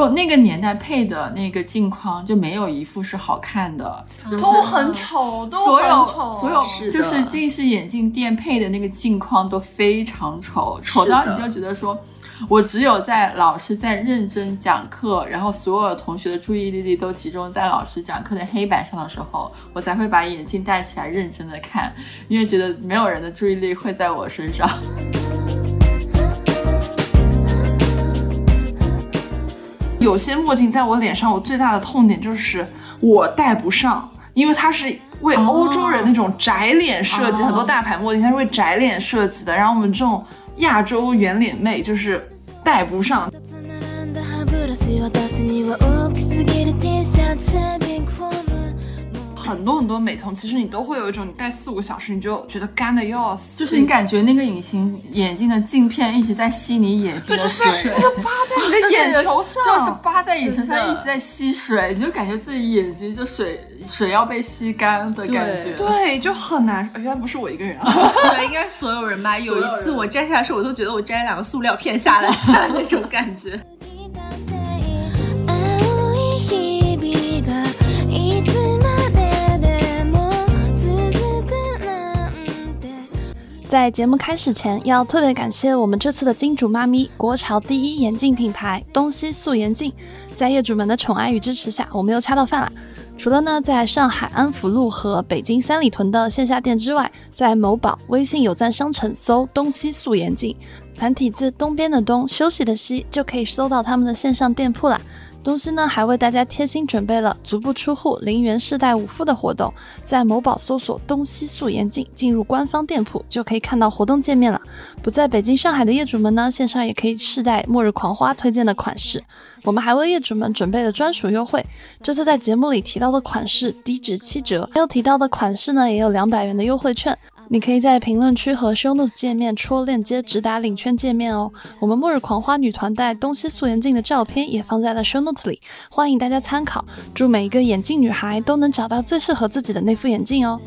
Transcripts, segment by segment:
就那个年代配的那个镜框就没有一副是好看的，就是都很丑，都所有很丑，所有是就是近视眼镜店配的那个镜框都非常丑，丑到你就觉得说，我只有在老师在认真讲课，然后所有同学的注意力都集中在老师讲课的黑板上的时候，我才会把眼镜戴起来认真的看，因为觉得没有人的注意力会在我身上。有些墨镜在我脸上，我最大的痛点就是我戴不上，因为它是为哦欧洲人那种窄脸设计，哦很多大牌墨镜它是为窄脸设计的，然后我们这种亚洲圆脸妹就是戴不上。很多很多美瞳，其实你都会有一种你戴四五个小时你就觉得干的要死，就是你感觉那个隐形眼镜的镜片一直在吸你眼睛对，就是的水，那个疤在你的眼球上，就是扒在眼球上一直在吸水，你就感觉自己眼睛就水水要被吸干的感觉。对，就很难。原来不是我一个人啊。对，应该是所有人吧。有一次我摘下来的时候，我都觉得我摘了两个塑料片下来那种感觉。在节目开始前，要特别感谢我们这次的金主妈咪——国潮第一眼镜品牌东西素颜镜。在业主们的宠爱与支持下，我们又恰到饭了。除了呢，在上海安福路和北京三里屯的线下店之外，在某宝、微信有赞商城搜“东西素颜镜”，繁体字东边的东，休息的息，就可以搜到他们的线上店铺啦。东西呢还为大家贴心准备了足不出户零元试戴五副的活动，在某宝搜索“东西素颜镜”，进入官方店铺就可以看到活动界面了。不在北京、上海的业主们呢，线上也可以试戴末日狂花推荐的款式。我们还为业主们准备了专属优惠，这次在节目里提到的款式低至七折，没有提到的款式呢也有两百元的优惠券。你可以在评论区和 show note 界面戳链接直达领券界面哦。我们末日狂花女团戴东西素颜镜的照片也放在了 show note 里，欢迎大家参考。祝每一个眼镜女孩都能找到最适合自己的那副眼镜哦。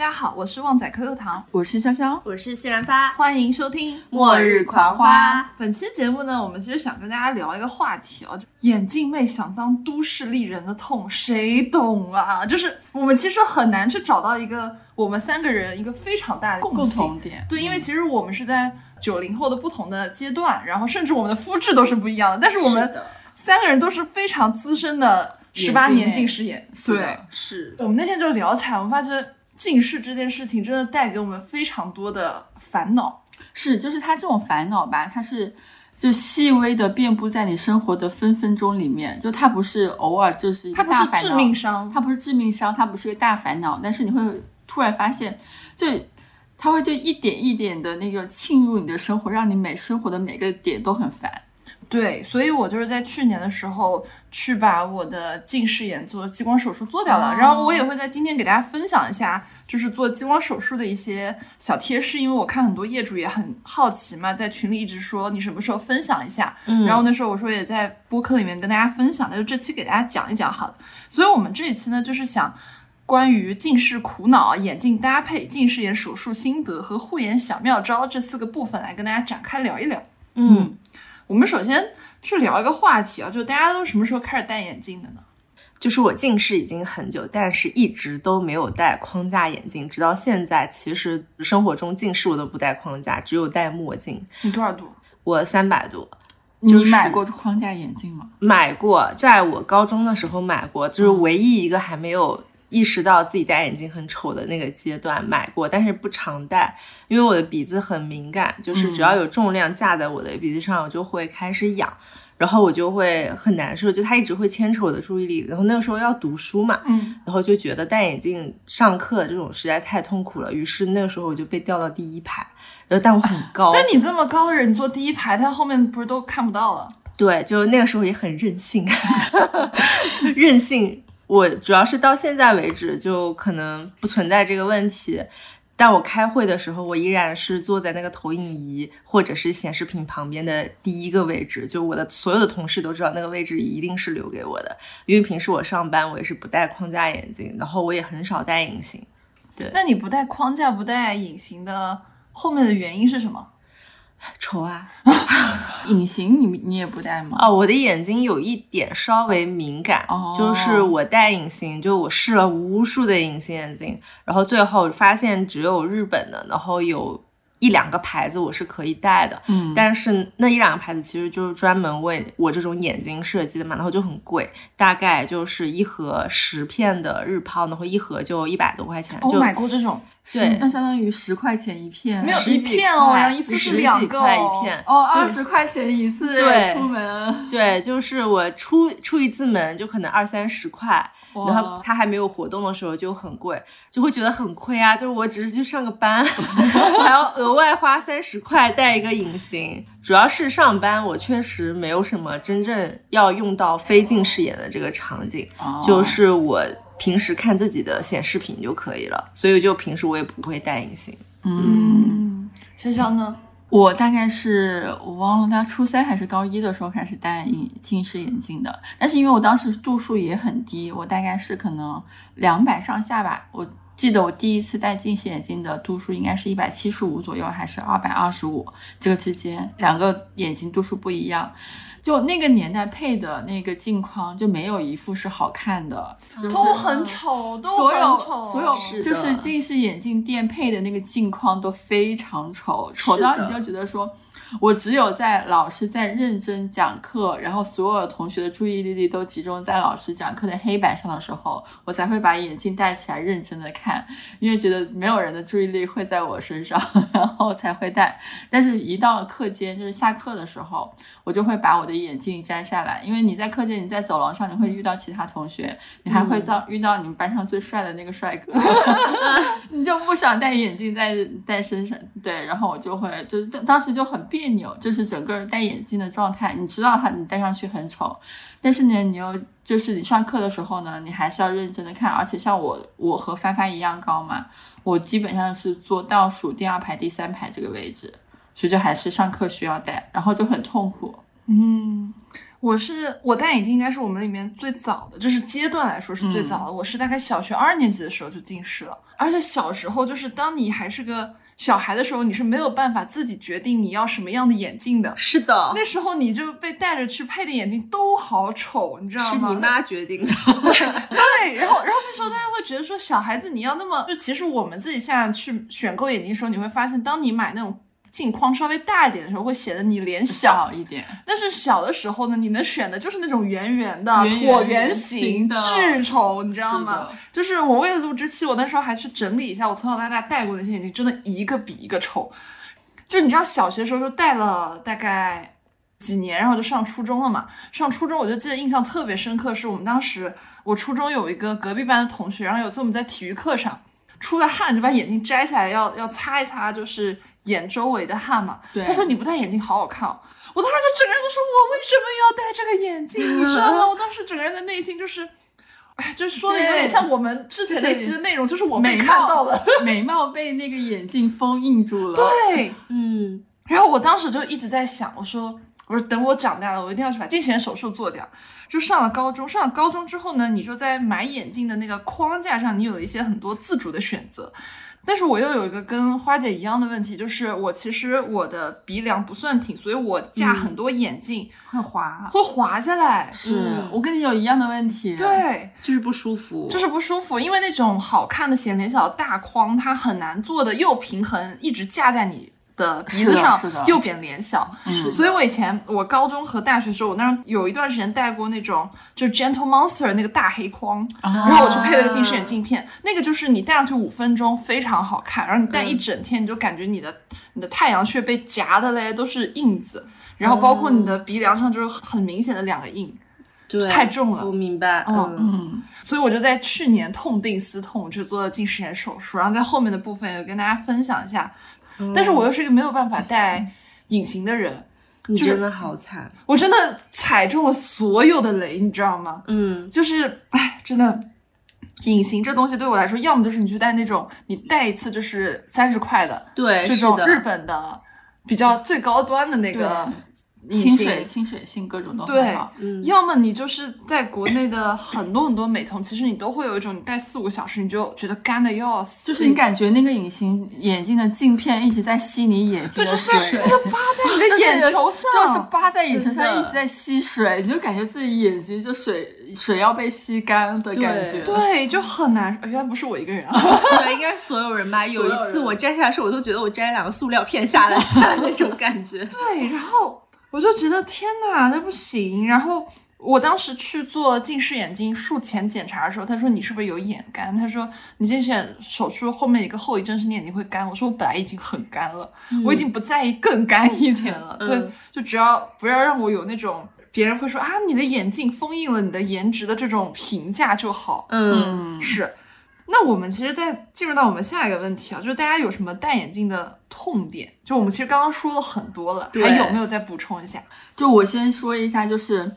家好，我是旺仔可可糖，我是潇潇，我是西兰发，欢迎收听。末日狂花。本期节目呢，我们其实想跟大家聊一个话题啊，就眼镜妹想当都市丽人的痛，谁懂啊？就是我们其实很难去找到一个我们三个人一个非常大的共共同点，对，因为其实我们是在九零后的不同的阶段，然后甚至我们的肤质都是不一样的，但是我们三个人都是非常资深的十八年近视眼。对，是。我们那天就聊起来，我们发觉近视这件事情真的带给我们非常多的烦恼。是就是它这种烦恼吧，它是就细微的遍布在你生活的分分钟里面，就它不是偶尔就是一它不是个大烦恼，致命伤，它不是致命伤，它不是一个大烦恼，但是你会突然发现，就它会就一点一点的那个沁入你的生活，让你每生活的每个点都很烦。对，所以我就是在去年的时候去把我的近视眼做激光手术做掉了，哦然后我也会在今天给大家分享一下，就是做激光手术的一些小贴士，因为我看很多业主也很好奇嘛，在群里一直说你什么时候分享一下，嗯。然后那时候我说也在播客里面跟大家分享，那就这期给大家讲一讲好了。所以我们这一期呢，就是想关于近视苦恼、眼镜搭配、近视眼手术心得和护眼小妙招这四个部分来跟大家展开聊一聊。嗯，我们首先去聊一个话题啊，就是大家都什么时候开始戴眼镜的呢？就是我近视已经很久，但是一直都没有戴框架眼镜，直到现在，其实生活中近视我都不戴框架，只有戴墨镜。你多少度？我三百度，你就是买过框架眼镜吗？买过，在我高中的时候买过，就是唯一一个还没有意识到自己戴眼镜很丑的那个阶段买过，但是不常戴，因为我的鼻子很敏感，就是只要有重量架在我的鼻子上，我就会开始痒。然后我就会很难受，就它一直会牵扯我的注意力。然后那个时候要读书嘛，嗯，然后就觉得戴眼镜上课这种实在太痛苦了，于是那个时候我就被调到第一排。然后但我很高，但你这么高的人，坐第一排，他后面不是都看不到了？对，就那个时候也很任性，任性。我主要是到现在为止，就可能不存在这个问题。但我开会的时候，我依然是坐在那个投影仪或者是显示屏旁边的第一个位置，就我的所有的同事都知道那个位置一定是留给我的，因为平时我上班我也是不戴框架眼镜，然后我也很少戴隐形。对那你不戴框架、不戴隐形的后面的原因是什么？丑啊！隐形你你也不戴吗？哦，我的眼睛有一点稍微敏感，哦就是我戴隐形，就我试了无数的隐形眼镜，然后最后发现只有日本的，然后有一两个牌子我是可以戴的，嗯但是那一两个牌子其实就是专门为我这种眼睛设计的嘛，然后就很贵，大概就是一盒十片的日抛，然后一盒就一百多块钱，我买过这种，对那相当于十块钱一片，没有一片哦然后一次是两个一片，哦，二十块钱一次，对出门，对，就是我出出一次门就可能二三十块，然后哇它还没有活动的时候就很贵，就会觉得很亏啊。就是我只是去上个班，还要额外花三十块带一个隐形。主要是上班，我确实没有什么真正要用到非近视眼的这个场景，哦就是我平时看自己的显示屏就可以了，所以就平时我也不会戴隐形。嗯。嗯，潇潇呢？我大概是我忘了，大概初三还是高一的时候开始戴隐近视眼镜的，但是因为我当时度数也很低，我大概是可能两百上下吧。我记得我第一次戴近视眼镜的度数应该是一百七十五左右，还是二百二十五这个之间，两个眼睛度数不一样。就那个年代配的那个镜框就没有一副是好看的，就是都很丑，都所有很丑，所有就是近视眼镜店配的那个镜框都非常丑，丑到你就觉得说，我只有在老师在认真讲课，然后所有同学的注意力都集中在老师讲课的黑板上的时候，我才会把眼镜戴起来认真的看，因为觉得没有人的注意力会在我身上，然后才会戴。但是，一到课间，就是下课的时候，我就会把我的眼镜摘下来，因为你在课间，你在走廊上，你会遇到其他同学，你还会到、遇到你们班上最帅的那个帅哥，你就不想戴眼镜在在身上，对，然后我就会就是当当时就很别扭，就是整个人戴眼镜的状态，你知道它你戴上去很丑，但是呢，你又就是你上课的时候呢，你还是要认真的看，而且像我我和帆帆一样高嘛，我基本上是坐倒数第二排、第三排这个位置，所以就还是上课需要戴，然后就很痛苦。嗯，我是我戴眼镜应该是我们里面最早的，就是阶段来说是最早的。我是大概小学二年级的时候就近视了，而且小时候就是当你还是个小孩的时候，你是没有办法自己决定你要什么样的眼镜的。是的，那时候你就被带着去配的眼镜都好丑，你知道吗？是你妈决定的。对，然后然后那时候大家会觉得说，小孩子你要那么，就其实我们自己现在去选购眼镜的时候，你会发现，当你买那种镜框稍微大一点的时候，会显得你脸小。小一点，但是小的时候呢，你能选的就是那种圆圆的、椭圆圆形巨丑，你知道吗是？就是我为了录这期，我那时候还去整理一下我从小到大戴过的那些眼镜，真的一个比一个丑。就是你知道，小学的时候就戴了大概几年，然后就上初中了嘛。上初中我就记得印象特别深刻，是我们当时我初中有一个隔壁班的同学，然后有一次我们在体育课上出了汗，就把眼镜摘下来要要擦一擦，就是眼周围的汗嘛。对他说你不戴眼镜好好看哦。我当时就整个人都说，我为什么要戴这个眼镜？你知道吗？我当时整个人的内心就是，哎，就是说的有点像我们之前那期的内容，就是我被美看到了。貌美貌被那个眼镜封印住了。对，嗯，然后我当时就一直在想，我说，我说等我长大了，我一定要去把近视眼手术做掉。就上了高中，上了高中之后呢，你就在买眼镜的那个框架上，你有一些很多自主的选择。但是我又有一个跟花姐一样的问题，就是我其实我的鼻梁不算挺，所以我架很多眼镜会滑。会滑下来。是、嗯我跟你有一样的问题。，对，就是不舒服，就是不舒服，因为那种好看的显脸小的大框，它很难做的又平衡，一直架在你的鼻子上是的，又扁脸小。嗯。所以我以前我高中和大学的时候，我那儿有一段时间戴过那种就是 Gentle Monster 那个大黑框，啊。然后我去配了个近视眼镜片，那个就是你戴上去五分钟非常好看，然后你戴一整天，你就感觉你的你的太阳穴被夹的嘞都是印子，然后包括你的鼻梁上就是很明显的两个印。对太重了我明白，嗯所以我就在去年痛定思痛，去做了近视眼手术，然后在后面的部分也跟大家分享一下。但是我又是一个没有办法戴隐形的人，就是你真的好惨，我真的踩中了所有的雷，你知道吗？嗯，就是，哎，真的，隐形这东西对我来说，要么就是你去戴那种你戴一次就是三十块的对，这种日本的比较最高端的那个清水、清水性各种都对很好。嗯要么你就是在国内的很多很多美瞳，其实你都会有一种你戴四五个小时你就觉得干的要死，就是你感觉那个隐形眼镜的镜片一直在吸你眼睛对，的就是水，就扒在你的眼球上，就是扒在眼球上一直在吸水，你就感觉自己眼睛就水水要被吸干的感觉。对，就很难。原来不是我一个人啊，对，应该是所有人吧。有一次我摘下来的时候，我都觉得我摘两个塑料片下来 那种感觉。对，然后我就觉得天哪，这不行。然后我当时去做近视眼镜术前检查的时候，他说你是不是有眼干？他说你近视眼手术后面一个后遗症是你眼睛会干。我说我本来已经很干了，我已经不在意更干一点了。嗯对，就只要不要让我有那种别人会说啊你的眼镜封印了你的颜值的这种评价就好。嗯，嗯，是。那我们其实再进入到我们下一个问题啊，就是大家有什么戴眼镜的痛点？就我们其实刚刚说了很多了，还有没有再补充一下？就我先说一下，就是，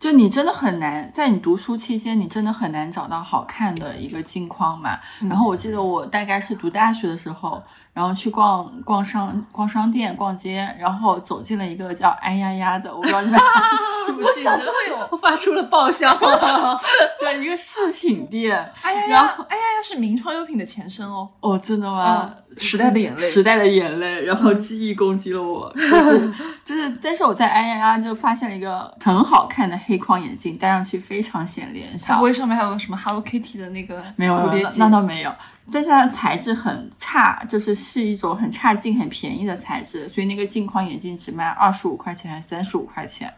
就你真的很难在你读书期间，你真的很难找到好看的一个镜框嘛。然后我记得我大概是读大学的时候，然后去逛逛商逛商店、逛街，然后走进了一个叫哎呀呀的，我不知道你们 记不记得，有，我发出了爆笑。对，一个饰品店。哎呀然呀，哎呀呀是名创优品的前身哦。哦，真的吗？嗯时代的眼泪时代的眼泪，然后记忆攻击了我，就是就是，但是我在哎呀呀就发现了一个很好看的黑框眼镜，戴上去非常显脸它小不。会上面还有个什么 Hello Kitty 的那个没有，蝴蝶结？那那倒没有。但是它的材质很差，就是是一种很差劲、很便宜的材质，所以那个镜框眼镜只卖二十五块钱还是三十五块钱。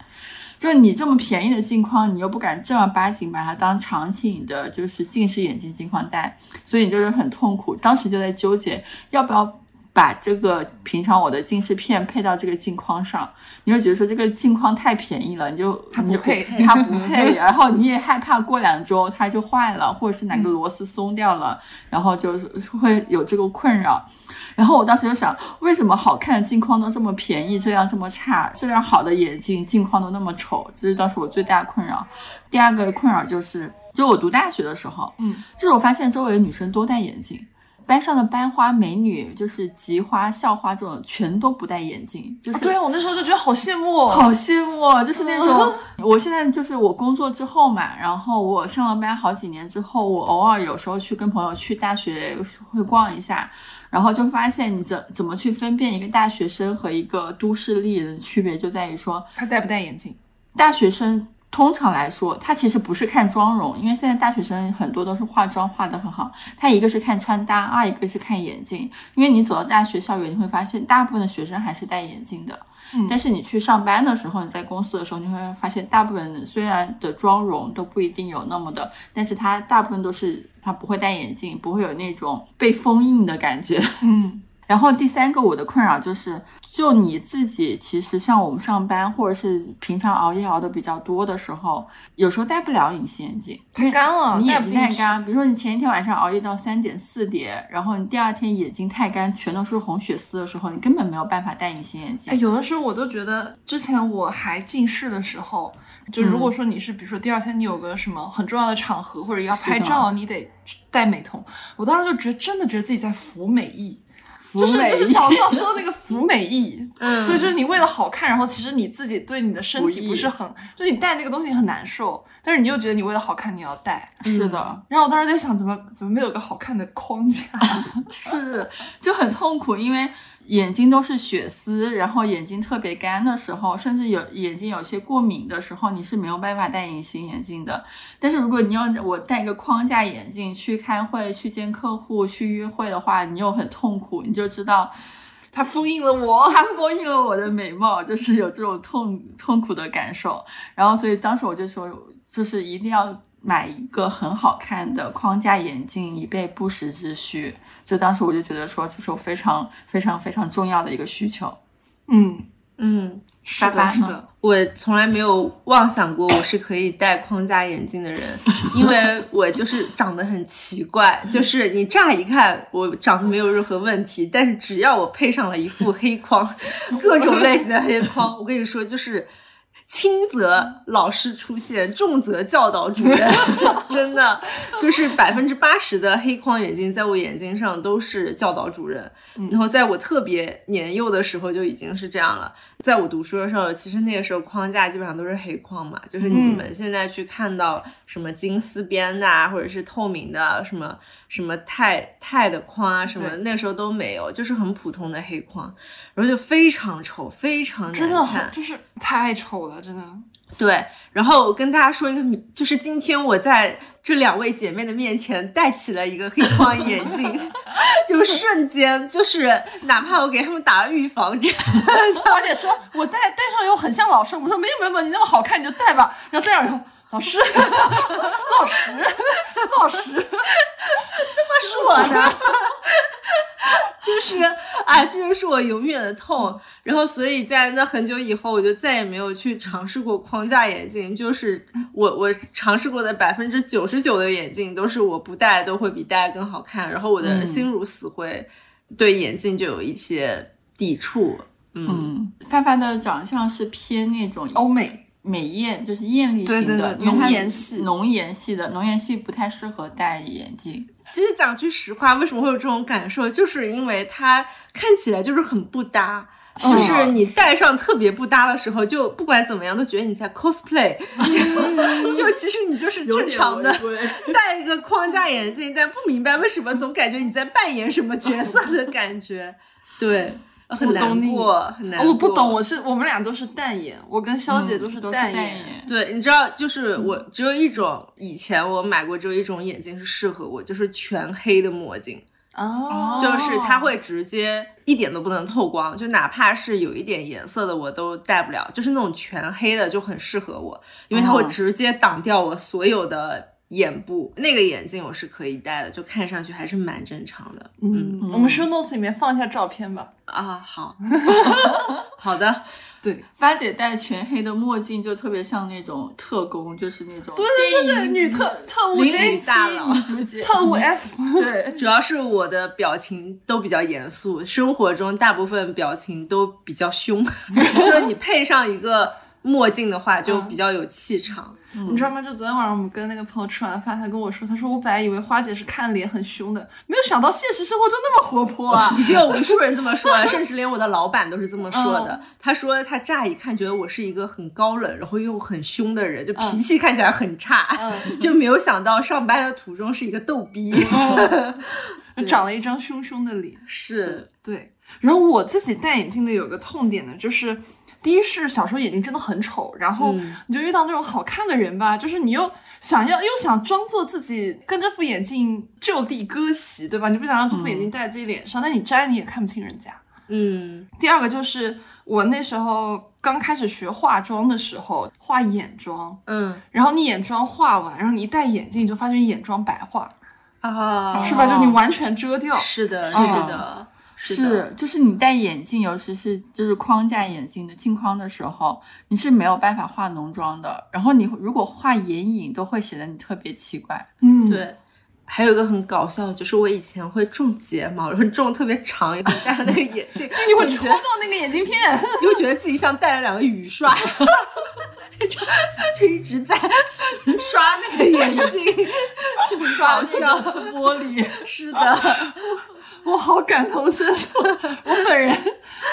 就是你这么便宜的镜框，你又不敢正儿八经把它当长期的，就是近视眼镜镜框戴，所以你就是很痛苦。当时就在纠结要不要把这个平常我的近视片配到这个镜框上，你会觉得说这个镜框太便宜了，你就它不配它不 配，然后你也害怕过两周它就坏了，或者是哪个螺丝松掉了，然后就是会有这个困扰。然后我当时就想，为什么好看的镜框都这么便宜，质量这么差，质量好的眼镜镜框都那么丑？这是当时我最大的困扰。第二个困扰就是，就我读大学的时候，嗯，就是我发现周围的女生都戴眼镜。班上的班花、美女，就是吉花、校花这种，全都不戴眼镜，就是、对啊，我那时候就觉得好羡慕哦。好羡慕哦，就是那种，我现在就是我工作之后嘛，然后我上了班好几年之后，我偶尔有时候去跟朋友去大学会逛一下，然后就发现你怎怎么去分辨一个大学生和一个都市丽人的区别，就在于说，他戴不戴眼镜？大学生通常来说，他其实不是看妆容，因为现在大学生很多都是化妆化的很好。他一个是看穿搭，二一个是看眼镜。因为你走到大学校园，你会发现大部分的学生还是戴眼镜的。嗯但是你去上班的时候，你在公司的时候，你会发现大部分人虽然的妆容都不一定有那么的，但是他大部分都是他不会戴眼镜，不会有那种被封印的感觉。嗯，然后第三个我的困扰就是，就你自己，其实像我们上班或者是平常熬夜熬的比较多的时候，有时候戴不了隐形眼镜，太干了，你眼睛。太干。比如说你前一天晚上熬夜到三点四点，然后你第二天眼睛太干，全都是红血丝的时候，你根本没有办法戴隐形眼镜。哎，有的时候我都觉得，之前我还近视的时候，就如果说你是，比如说第二天你有个什么很重要的场合，或者要拍照，你得戴美瞳，我当时就觉得真的觉得自己在服美役。就是就是小赵说的那个服美役，嗯对，就是你为了好看，然后其实你自己对你的身体不是很，就你戴那个东西很难受，但是你又觉得你为了好看你要戴，是的，然后我当时在想，怎么怎么没有个好看的框架？是就很痛苦，因为眼睛都是血丝，然后眼睛特别干的时候，甚至有眼睛有些过敏的时候，你是没有办法戴隐形眼镜的。但是如果你要我戴个框架眼镜去开会、去见客户、去约会的话，你又很痛苦，你就知道它封印了我。它封印了我的美貌，就是有这种痛痛苦的感受。然后，所以当时我就说，就是一定要买一个很好看的框架眼镜，以备不时之需。就当时我就觉得说，这是我非常非常非常重要的一个需求。嗯，嗯，是的，是的，我从来没有妄想过我是可以戴框架眼镜的人，因为我就是长得很奇怪，就是你乍一看我长得没有任何问题，但是只要我配上了一副黑框，各种类型的黑框，我跟你说就是。轻则老师出现，重则教导主任，真的就是百分之八十的黑框眼镜在我眼睛上都是教导主任。然后在我特别年幼的时候就已经是这样了。在我读书的时候，其实那个时候框架基本上都是黑框嘛，就是你们现在去看到什么金丝边的啊，或者是透明的什么什么钛钛的框啊，什么那时候都没有，就是很普通的黑框，然后就非常丑，非常难真的看很就是太丑了，真的。对，然后我跟大家说一个谜，就是今天我在这两位姐妹的面前戴起了一个黑框 眼镜，就瞬间就是哪怕我给他们打了预防针，花姐说我戴戴上以后很像老师，我们说没有没有没有，你那么好看你就戴吧。然后戴上以后，老师，老师，老师，这么说呢，就是啊，这就是我永远的痛。然后，所以在那很久以后，我就再也没有去尝试过框架眼镜。就是我我尝试过的百分之九十九的眼镜，都是我不戴都会比戴更好看。然后我的心如死灰，对眼镜就有一些抵触。嗯，嗯，范范的长相是偏那种欧美，美艳，就是艳丽型的，浓颜系浓颜系的，浓颜系不太适合戴眼镜。其实讲句实话，为什么会有这种感受，就是因为它看起来就是很不搭。就是你戴上特别不搭的时候，就不管怎么样都觉得你在 cosplay，就就其实你就是正常的戴一个框架眼镜，但不明白为什么总感觉你在扮演什么角色的感觉，对，很难过，很难过。我不懂，我是我们俩都是淡眼，我跟肖姐都是淡眼。眼。对，你知道，就是我只有一种，以前我买过只有一种眼镜是适合我，就是全黑的墨镜。哦，就是它会直接一点都不能透光，就哪怕是有一点颜色的我都戴不了，就是那种全黑的就很适合我，因为它会哦直接挡掉我所有的眼部。那个眼镜我是可以戴的，就看上去还是蛮正常的。嗯，我们 show notes 里面放一下照片吧。啊，好，好的，对，发姐戴全黑的墨镜，就特别像那种特工，就是那种对对对对，电影女特特务零 J 零大佬 特务 F，对，主要是我的表情都比较严肃，生活中大部分表情都比较凶，就是你配上一个墨镜的话，就比较有气场。你知道吗？就昨天晚上我们跟那个朋友吃完饭，他跟我说，他说我本来以为花姐是看脸很凶的，没有想到现实生活中那么活泼啊。已经有无数人这么说了，甚至连我的老板都是这么说的。嗯他说他乍一看觉得我是一个很高冷，然后又很凶的人，就脾气看起来很差，嗯 就没有想到上班的途中是一个逗逼。就长了一张凶凶的脸。是，对，然后我自己戴眼镜的有个痛点呢，就是第一是小时候眼睛真的很丑，然后你就遇到那种好看的人吧，就是你又想要又想装作自己跟这副眼镜就地割席，对吧？你不想让这副眼镜戴在自己脸上，但你摘你也看不清人家。嗯第二个就是我那时候刚开始学化妆的时候，画眼妆，嗯然后你眼妆画完，然后你一戴眼镜，你就发现眼妆白化，啊是吧？就你完全遮掉。是的，是嗯的，是的，就是你戴眼镜，尤其是就是框架眼镜的镜框的时候，你是没有办法化浓妆的。然后你如果画眼影，都会显得你特别奇怪。嗯，对。还有一个很搞笑，就是我以前会种睫毛，然后种特别长，以后戴上那个眼镜，你会戳到那个眼镜片。你会觉得自己像戴了两个雨刷，就就一直在刷那个眼镜，就很搞笑。玻璃，是的，我好感同身受，我本人，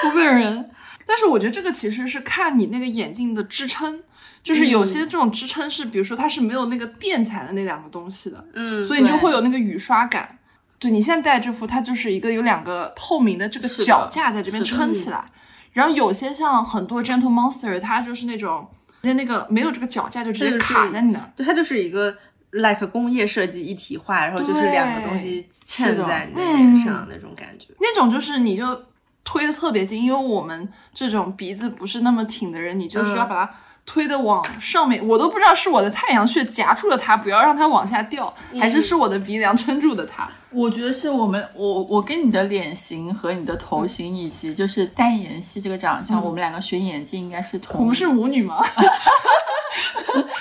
我本人。但是我觉得这个其实是看你那个眼镜的支撑，就是有些这种支撑是，比如说它是没有那个垫起来的那两个东西的，嗯所以你就会有那个雨刷感。对你现在戴这副，它就是一个有两个透明的这个脚架在这边撑起来，然后有些像很多 Gentle Monster，它就是那种直接那个没有这个脚架就直接卡在你那。对，它就是一个 like 工业设计一体化，然后就是两个东西嵌在你的脸上那种感觉。那种就是你就推的特别近，因为我们这种鼻子不是那么挺的人，你就需要嗯把它推的往上面。我都不知道是我的太阳穴夹住了它，不要让它往下掉，还是是我的鼻梁撑住的它。我觉得是我们我我跟你的脸型和你的头型以及就是淡颜系这个长相，我们两个选眼镜应该是同我们是母女吗？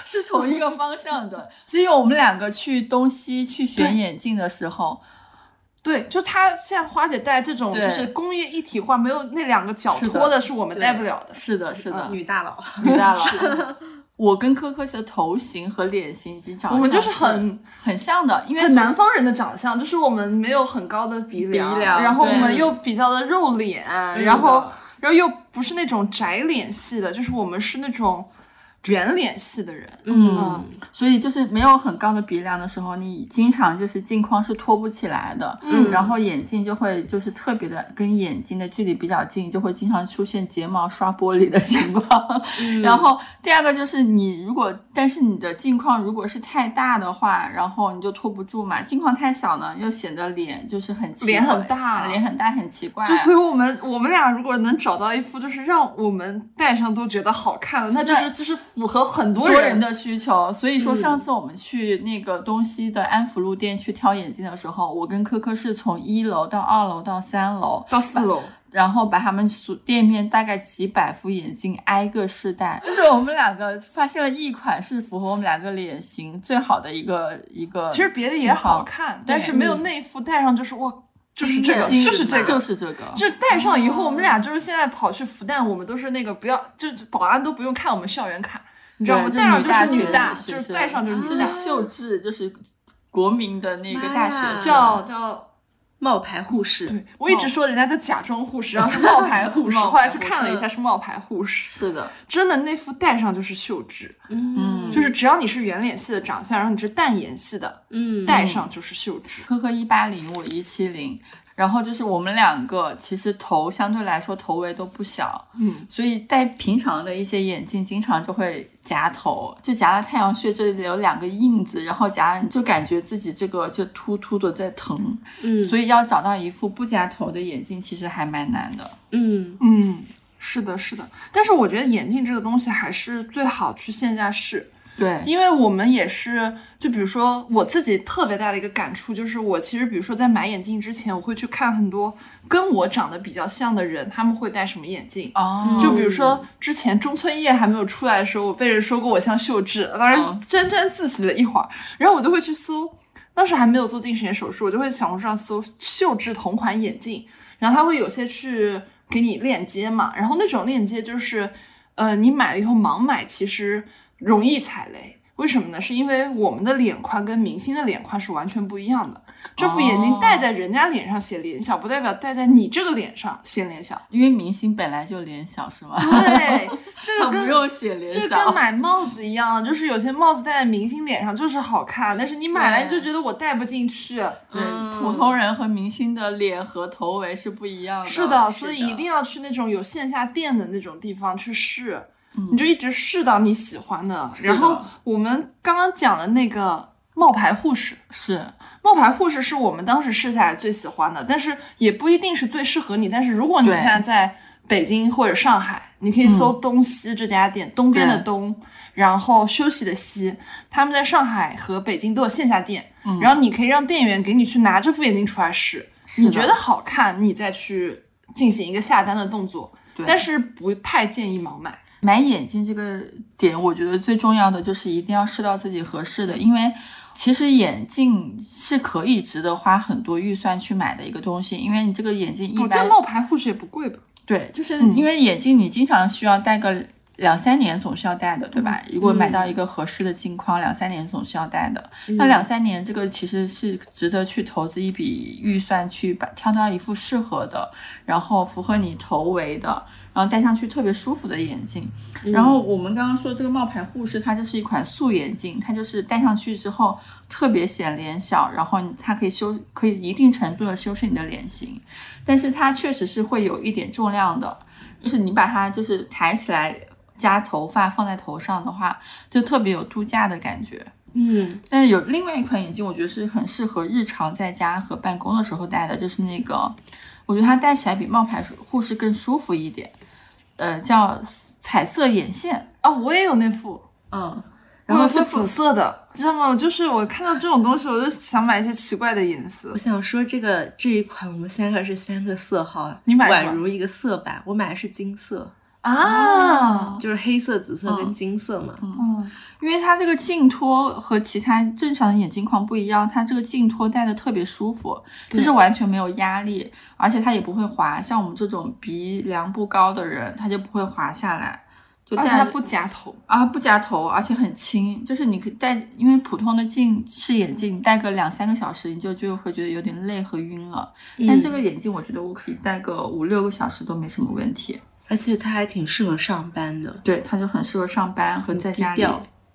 是同一个方向的，只有我们两个去东西去选眼镜的时候，对，就它现在花姐戴这种就是工业一体化，没有那两个脚托的，是我们对戴不了的。是的，是的，女大佬，女大佬。我跟科科的头型和脸型以及长相我们就是很很像的，因为南方人的长相，就是我们没有很高的鼻梁，鼻梁然后我们又比较的肉脸，然后然后又不是那种窄脸系的，就是我们是那种圆脸系的人。嗯，所以就是没有很高的鼻梁的时候，你经常就是镜框是托不起来的，嗯。然后眼镜就会就是特别的跟眼睛的距离比较近，就会经常出现睫毛刷玻璃的情况。然后第二个就是你如果但是你的镜框如果是太大的话，然后你就托不住嘛，镜框太小呢，又显得脸就是很奇脸很怪大。脸很大很奇怪。就所以我们我们俩如果能找到一副就是让我们戴上都觉得好看的，那就是就是符合很多人的需求，所以说上次我们去那个东西的安福路店去挑眼镜的时候，我跟科科是从一楼到二楼到三楼，到四楼。然后把他们所店面大概几百副眼镜挨个试戴，就是我们两个发现了一款是符合我们两个脸型最好的一个一个。其实别的也好，看，但是没有那副戴上就是哇，就是这个，就是这个，就是这个，就是戴上以后，我们俩就是现在跑去复旦，我们都是那个不要，就保安都不用看我们校园卡，你知道吗？对戴上就是女女大，就是戴上就是女大，就是秀智，就是国民的那个大学叫叫。冒牌护士，对我一直说人家叫假装护士，然后是 冒牌护士，后来去看了一下是冒牌护士，是的，真的那副戴上就是秀智，嗯，就是只要你是圆脸系的长相，然后你是淡颜系的，嗯，戴上就是秀智。呵呵一八零，我一七零，然后就是我们两个其实头相对来说头围都不小，嗯，所以戴平常的一些眼镜，经常就会夹头，就夹了太阳穴这里有两个印子，然后夹了你就感觉自己这个就突突的在疼，嗯，所以要找到一副不夹头的眼镜，其实还蛮难的。嗯嗯，是的，是的。但是我觉得眼镜这个东西还是最好去线下试，对，因为我们也是，就比如说我自己特别大的一个感触，就是我其实比如说在买眼镜之前，我会去看很多跟我长得比较像的人，他们会戴什么眼镜。哦，就比如说之前中村叶还没有出来的时候，我被人说过我像秀智，当时哦沾沾自喜了一会儿，然后我就会去搜，当时还没有做近视眼手术，我就会小红书上搜秀智同款眼镜，然后他会有些去给你链接嘛，然后那种链接就是，呃，你买了以后盲买其实容易踩雷。为什么呢？是因为我们的脸宽跟明星的脸宽是完全不一样的。这副眼镜戴在人家脸上显脸小，不代表戴在你这个脸上显脸小。因为明星本来就脸小是吗？对，这个不用写脸这小，跟买帽子一样，就是有些帽子戴在明星脸上就是好看，但是你买来你就觉得我戴不进去。对，嗯普通人和明星的脸和头围是不一样的。是的，所以一定要去那种有线下店的那种地方去试，嗯你就一直试到你喜欢的。然后我们刚刚讲的那个冒牌护士，是冒牌护士是我们当时试下来最喜欢的，但是也不一定是最适合你。但是如果你现在在北京或者上海，你可以搜东西这家店，东边的东，然后休息的息，他们在上海和北京都有线下店，然后你可以让店员给你去拿这副眼镜出来试，你觉得好看，你再去进行一个下单的动作。但是不太建议盲买。买眼镜这个点，我觉得最重要的就是一定要试到自己合适的，因为其实眼镜是可以值得花很多预算去买的一个东西，因为你这个眼镜一般我见冒牌护士也不贵吧？对，就是因为眼镜你经常需要戴个两三年，总是要戴的，对吧？如果买到一个合适的镜框，两三年总是要戴的。那两三年这个其实是值得去投资一笔预算去把挑到一副适合的，然后符合你头围的。然后戴上去特别舒服的眼镜，然后我们刚刚说这个冒牌护士，它就是一款素眼镜，它就是戴上去之后特别显脸小，然后它可以修，可以一定程度的修饰你的脸型，但是它确实是会有一点重量的，就是你把它就是抬起来加头发放在头上的话，就特别有度假的感觉。嗯。但是有另外一款眼镜，我觉得是很适合日常在家和办公的时候戴的，就是那个，我觉得它戴起来比冒牌护士更舒服一点，呃，叫彩色眼线，哦，我也有那副。嗯，然后是紫色的，知道吗？就是我看到这种东西，我就想买一些奇怪的颜色我。想说这个这一款我们三个是三个色号，你买什么宛如一个色板，我买的是金色。啊，就是黑色、紫色跟嗯金色嘛。嗯，因为它这个镜托和其他正常的眼镜框不一样，它这个镜托戴的特别舒服，就是完全没有压力，而且它也不会滑。像我们这种鼻梁不高的人，它就不会滑下来，就戴它不夹头。啊不夹头，而且很轻，就是你可以戴，因为普通的近视眼镜戴个两三个小时，你就就会觉得有点累和晕了。但这个眼镜我觉得我可以戴个五六个小时都没什么问题。而且它还挺适合上班的，对，它就很适合上班和在家里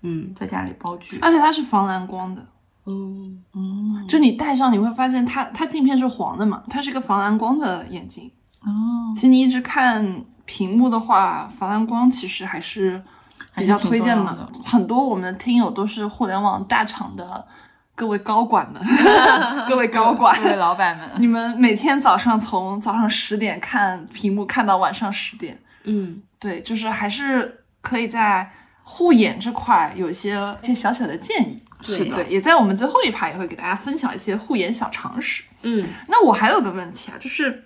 嗯在家里煲剧。而且它是防蓝光的，嗯，嗯，就你戴上你会发现它它镜片是黄的嘛，它是一个防蓝光的眼镜。哦，其实你一直看屏幕的话，防蓝光其实还是比较推荐的很多我们的听友都是互联网大厂的各位高管们，各位高管，各位老板们，你们每天早上从早上十点看屏幕看到晚上十点，嗯，对，就是还是可以在护眼这块有一些一些小小的建议。是的对，也在我们最后一排也会给大家分享一些护眼小常识。嗯，那我还有个问题啊，就是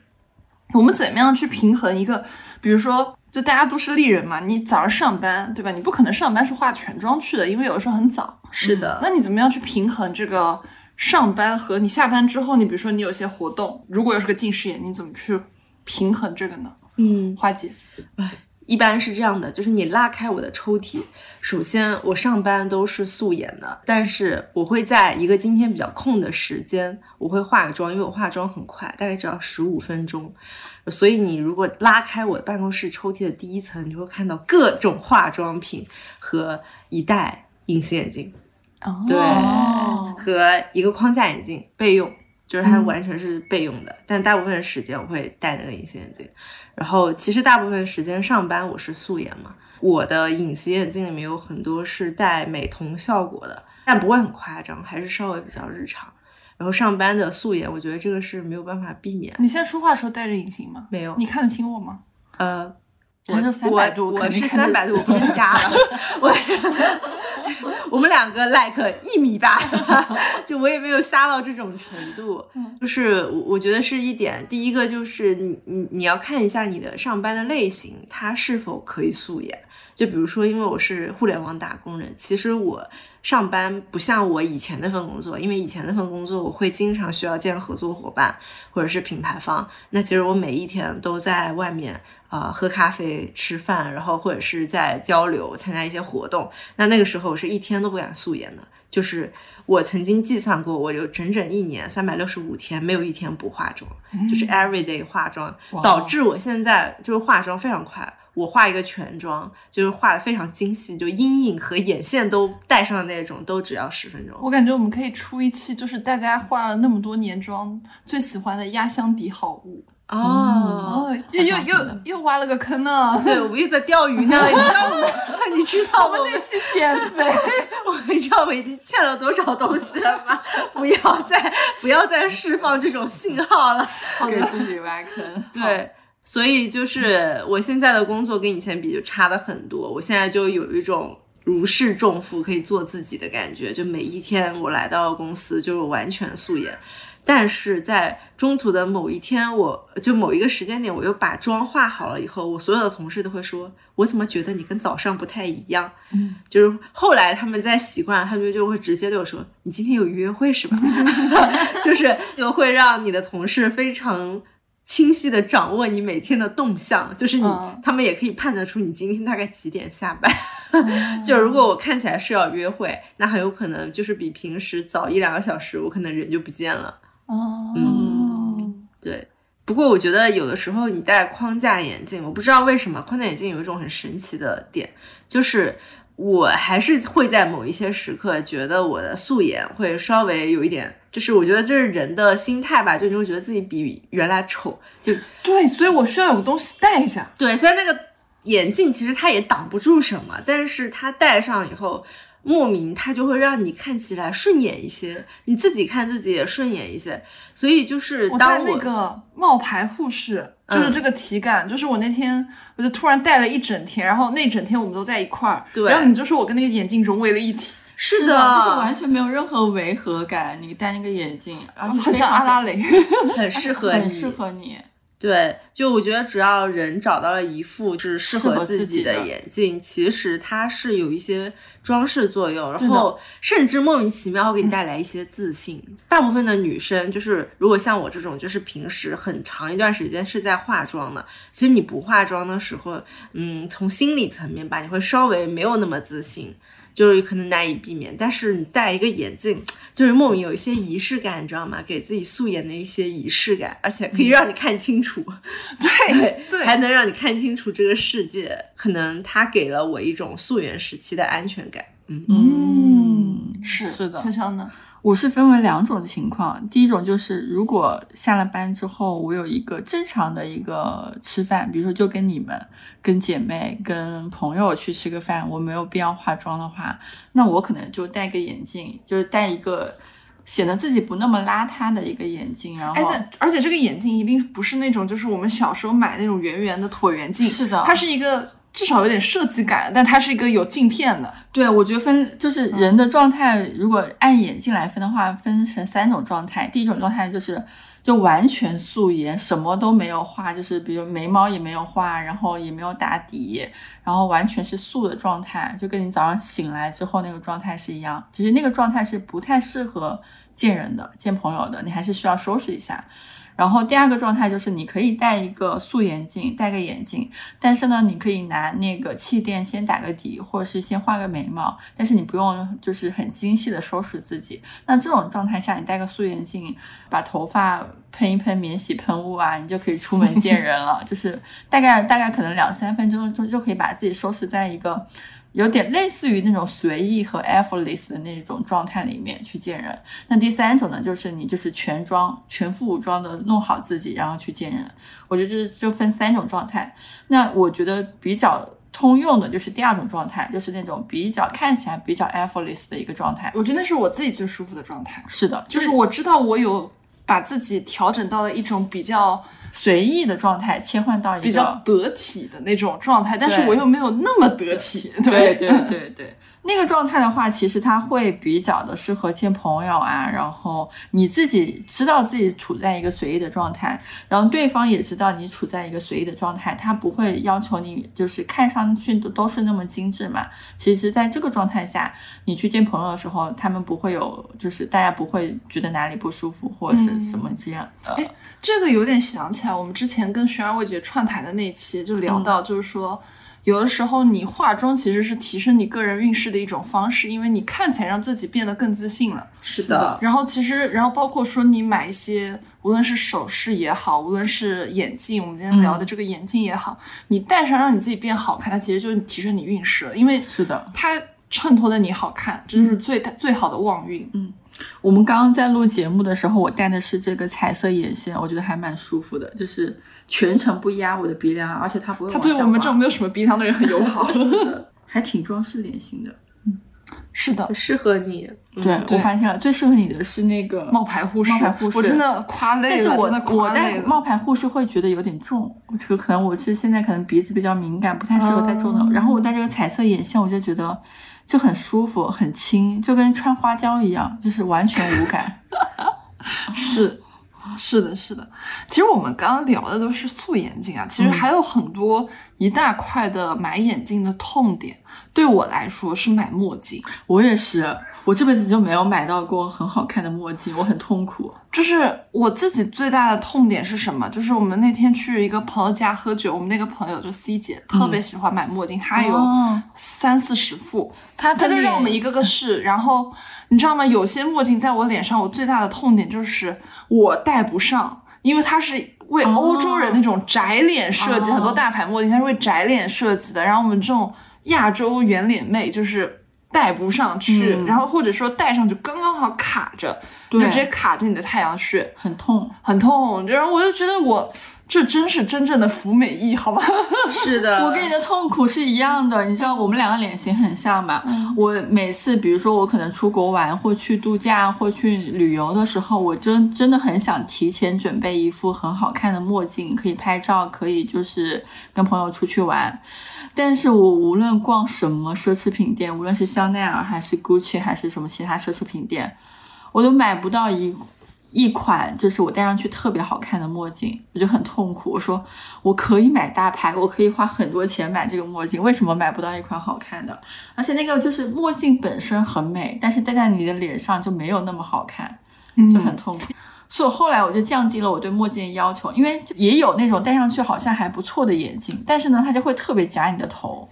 我们怎么样去平衡一个，比如说，就大家都是丽人嘛，你早上上班，对吧？你不可能上班是化全妆去的，因为有的时候很早。是的。那你怎么样去平衡这个上班和你下班之后，你比如说你有些活动，如果又是个近视眼，你怎么去平衡这个呢？嗯，花姐，一般是这样的，就是你拉开我的抽屉，首先我上班都是素颜的，但是我会在一个今天比较空的时间，我会化个妆，因为我化妆很快，大概只要十五分钟。所以你如果拉开我办公室抽屉的第一层，你会看到各种化妆品和一袋隐形眼镜，哦对，和一个框架眼镜备用，就是它完全是备用的。但大部分时间我会戴那个隐形眼镜，然后其实大部分时间上班我是素颜嘛，我的隐形眼镜里面有很多是带美瞳效果的，但不会很夸张，还是稍微比较日常。然后上班的素颜，我觉得这个是没有办法避免。你现在说话的时候戴着隐形吗？没有你看得清我吗？呃，我300度我是三百度，我不是瞎了。我我们两个 like 一米八，就我也没有瞎到这种程度。就是我我觉得是一点，第一个就是你你你要看一下你的上班的类型，它是否可以素颜。就比如说，因为我是互联网打工人，其实我上班不像我以前那份工作，因为以前那份工作我会经常需要见合作伙伴或者是品牌方，那其实我每一天都在外面呃喝咖啡、吃饭，然后或者是在交流、参加一些活动。那那个时候我是一天都不敢素颜的，就是我曾经计算过，我有整整一年三百六十五天没有一天不化妆，就是 every day 化妆，导致我现在就是化妆非常快。我化一个全妆，就是画的非常精细，就阴影和眼线都带上的那种，都只要十分钟。我感觉我们可以出一期，就是大家化了那么多年妆，最喜欢的压箱底好物。哦，哦，又又又又挖了个坑呢。对，我们又在钓鱼呢，你知道吗？你知道我们那期减肥，我你知道我已经欠了多少东西了吗？不要再不要再释放这种信号了。给自己挖坑。对，所以就是我现在的工作跟以前比就差的很多，我现在就有一种。如释重负，可以做自己的感觉。就每一天我来到公司，就是完全素颜。但是在中途的某一天，我就某一个时间点，我又把妆化好了以后，我所有的同事都会说：“我怎么觉得你跟早上不太一样？”嗯，就是后来他们在习惯，他们就会直接对我说：“你今天有约会是吧？” 就是就会让你的同事非常清晰的掌握你每天的动向，就是你、嗯他们也可以判断出你今天大概几点下班。就如果我看起来是要约会，那很有可能就是比平时早一两个小时，我可能人就不见了。哦，嗯对，不过我觉得有的时候你戴框架眼镜，我不知道为什么框架眼镜有一种很神奇的点，就是我还是会在某一些时刻觉得我的素颜会稍微有一点，就是我觉得这是人的心态吧，就你会觉得自己比原来丑，就对，所以我需要有个东西戴一下。对，虽然那个眼镜其实它也挡不住什么，但是它戴上以后。莫名它就会让你看起来顺眼一些，你自己看自己也顺眼一些，所以就是我当戴那个冒牌护士，就是嗯这个体感，就是我那天我就突然戴了一整天，然后那整天我们都在一块儿，对然后你就说我跟那个眼镜融为了一体，是的就是完全没有任何违和感。你戴那个眼镜，而且好像非常阿拉蕾。很适合你，很适合你。对，就我觉得只要人找到了一副是适适合合自己的自己的眼镜，其实它是有一些装饰作用，然后甚至莫名其妙会给你带来一些自信。大部分的女生就是，如果像我这种，就是平时很长一段时间是在化妆的，其实你不化妆的时候，嗯，从心理层面吧，你会稍微没有那么自信。就是可能难以避免，但是你戴一个眼镜，就是莫名有一些仪式感，你知道吗？给自己素颜的一些仪式感，而且可以让你看清楚，对对还能让你看清楚这个世界。可能它给了我一种素颜时期的安全感。嗯，嗯，是是的悄悄呢？我是分为两种情况，第一种就是如果下了班之后，我有一个正常的一个吃饭，比如说就跟你们、跟姐妹、跟朋友去吃个饭，我没有必要化妆的话，那我可能就戴个眼镜，就是戴一个显得自己不那么邋遢的一个眼镜，然哎，后但而且这个眼镜一定不是那种，就是我们小时候买那种圆圆的椭圆镜，是的它是一个至少有点设计感，但它是一个有镜片的。对，我觉得分就是人的状态，如果按眼镜来分的话，分成三种状态。第一种状态就是就完全素颜，什么都没有画，就是比如眉毛也没有画，然后也没有打底，然后完全是素的状态，就跟你早上醒来之后那个状态是一样。只是那个状态是不太适合见人的、见朋友的，你还是需要收拾一下。然后第二个状态就是你可以戴一个素颜镜，戴个眼镜，但是呢，你可以拿那个气垫先打个底，或者是先画个眉毛，但是你不用就是很精细的收拾自己。那这种状态下，你戴个素颜镜，把头发喷一喷免洗喷雾啊，你就可以出门见人了。就是大概大概可能两三分钟就就可以把自己收拾在一个。有点类似于那种随意和 effortless 的那种状态里面去见人。那第三种呢，就是你就是全装、全副武装的弄好自己，然后去见人。我觉得这就分三种状态。那我觉得比较通用的就是第二种状态，就是那种比较看起来比较 effortless 的一个状态。我觉得那是我自己最舒服的状态，是的，就是我知道我有把自己调整到了一种比较随意的状态切换到一个比较得体的那种状态，但是我又没有那么得体。对对对对，那个状态的话，其实它会比较的适合见朋友啊，然后你自己知道自己处在一个随意的状态，然后对方也知道你处在一个随意的状态，他不会要求你就是看上去都都是那么精致嘛。其实，在这个状态下，你去见朋友的时候，他们不会有，就是大家不会觉得哪里不舒服或者是什么这样的。哎这个有点想起来，我们之前跟玄儿未姐串台的那一期就聊到，就是说。有的时候，你化妆其实是提升你个人运势的一种方式，因为你看起来让自己变得更自信了。是的。然后其实，然后包括说你买一些，无论是首饰也好，无论是眼镜，我们今天聊的这个眼镜也好，你戴上让你自己变好看，它其实就是提升你运势了，因为是的，它衬托的你好看，这就是最最好的旺运。我们刚刚在录节目的时候，我戴的是这个彩色眼线，我觉得还蛮舒服的，就是全程不压我的鼻梁，而且它不会它对我们这种没有什么鼻梁的人很友 好。还挺装饰脸型的。是的很，适合你。嗯对，对我发现了，最适合你的是那个冒牌护士，冒牌护士我真的夸累了，但是我真的我戴夸累了。冒牌护士会觉得有点重，这个可能我是现在可能鼻子比较敏感，不太适合戴重的。哦然后我戴这个彩色眼线，我就觉得就很舒服，很轻，就跟穿花胶一样，就是完全无感。是。是的，是的。其实我们刚刚聊的都是素眼镜啊，其实还有很多一大块的买眼镜的痛点。对我来说是买墨镜，我也是，我这辈子就没有买到过很好看的墨镜，我很痛苦。就是我自己最大的痛点是什么？就是我们那天去一个朋友家喝酒，我们那个朋友就 C 姐特别喜欢买墨镜，她有哦三四十副，她她就让我们一个个试，然后你知道吗？有些墨镜在我脸上，我最大的痛点就是我戴不上，因为它是为哦欧洲人那种窄脸设计，哦很多大牌墨镜它是为窄脸设计的，然后我们这种亚洲圆脸妹就是。戴不上去，嗯然后或者说戴上去刚刚好卡着，就对直接卡着你的太阳穴，很痛。很痛。然后我就觉得我这真是真正的服美役，好吗？是的，我跟你的痛苦是一样的，你知道我们两个脸型很像嘛？我每次比如说我可能出国玩或去度假或去旅游的时候，我真真的很想提前准备一副很好看的墨镜，可以拍照，可以就是跟朋友出去玩。但是我无论逛什么奢侈品店，无论是香奈儿还是 GUCCI 还是什么其他奢侈品店，我都买不到一一款就是我戴上去特别好看的墨镜，我就很痛苦。我说我可以买大牌，我可以花很多钱买这个墨镜，为什么买不到一款好看的？而且那个就是墨镜本身很美，但是戴在你的脸上就没有那么好看，就很痛苦。所以后来我就降低了我对墨镜的要求，因为也有那种戴上去好像还不错的眼镜，但是呢，它就会特别夹你的头。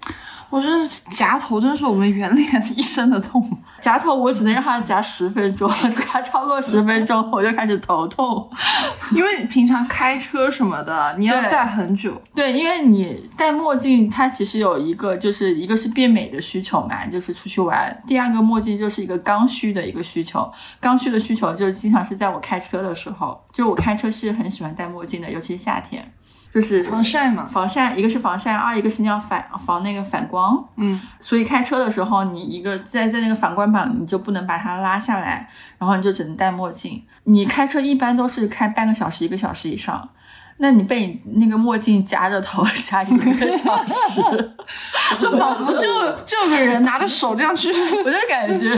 我觉得夹头真是我们圆 脸一生的痛。夹头我只能让它夹十分钟，夹超过十分钟 我就开始头痛。因为平常开车什么的，你要戴很久。对，因为你戴墨镜，它其实有一个，就是一个是变美的需求嘛，就是出去玩；第二个墨镜就是一个刚需的一个需求。刚需的需求就是经常是在我开车的时候，就我开车是很喜欢戴墨镜的，尤其是夏天，就是防晒嘛，防晒，一个是防晒，二一个是你要反防那个反光。嗯，所以开车的时候，你一个在在那个反光板，你就不能把它拉下来，然后你就只能戴墨镜。你开车一般都是开半个小时、一个小时以上，那你被你那个墨镜夹着头 夹一个小时，就仿佛就就有个人拿着手这样去。我就感觉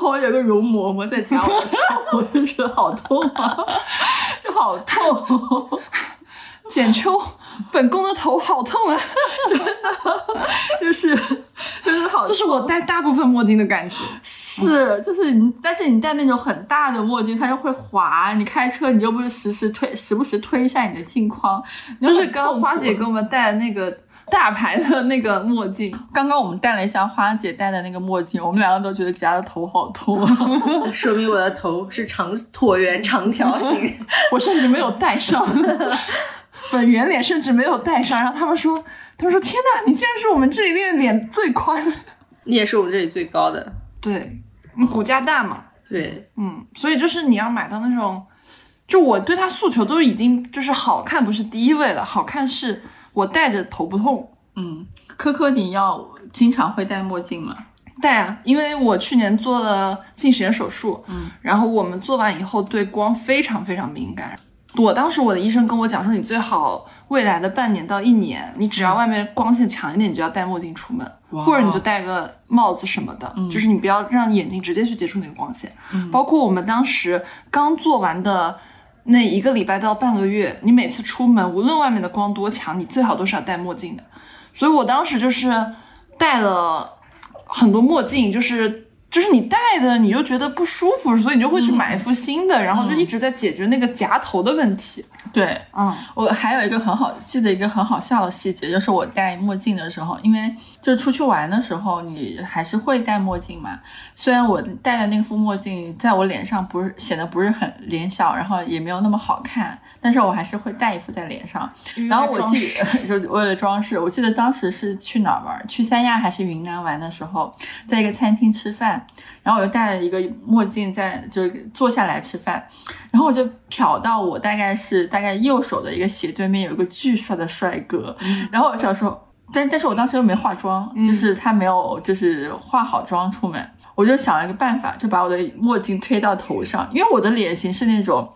我有个容嬷嬷在夹我我就觉得好痛啊，就好痛。简秋，本宫的头好痛啊！真的就是就是好，这是我戴大部分墨镜的感觉。是就是你，但是你戴那种很大的墨镜，它就会滑。你开车你又不是时时推，时不时推一下你的镜框，就是刚花姐给我们戴的那个大牌的那个墨镜，刚刚我们戴了一下花姐戴的那个墨镜，我们两个都觉得夹的头好痛啊。说明我的头是长椭圆长条形。我甚至没有戴上，本圆脸甚至没有戴上。然后他们说，他们说天哪，你竟然是我们这里面脸最宽的。你也是我们这里最高的，对，你骨架大嘛，对，嗯，所以就是你要买到那种，就我对它诉求都已经就是好看不是第一位了，好看是我戴着头不痛。嗯，科科，你要经常会戴墨镜吗？戴啊，因为我去年做了近视眼手术，嗯，然后我们做完以后对光非常非常敏感。我当时我的医生跟我讲说，你最好未来的半年到一年，你只要外面光线强一点，你就要戴墨镜出门，哇或者你就戴个帽子什么的，就是你不要让眼睛直接去接触那个光线。包括我们当时刚做完的那一个礼拜到半个月，你每次出门，无论外面的光多强，你最好都是要戴墨镜的。所以我当时就是戴了很多墨镜，就是就是你戴的你又觉得不舒服，所以你就会去买一副新的，然后就一直在解决那个夹头的问题。对，嗯，我还有一个很好记得一个很好笑的细节，就是我戴墨镜的时候，因为就出去玩的时候，你还是会戴墨镜嘛。虽然我戴的那副墨镜在我脸上不是显得不是很脸小，然后也没有那么好看，但是我还是会戴一副在脸上。然后我记得 就为了装饰，我记得当时是去哪儿玩？去三亚还是云南玩的时候，在一个餐厅吃饭，然后我就戴了一个墨镜在，就坐下来吃饭，然后我就瞟到我大概是大概右手的一个斜对面有一个巨帅的帅哥，然后我想说，但但是我当时又没化妆，就是他没有就是化好妆出门，我就想了一个办法，就把我的墨镜推到头上，因为我的脸型是那种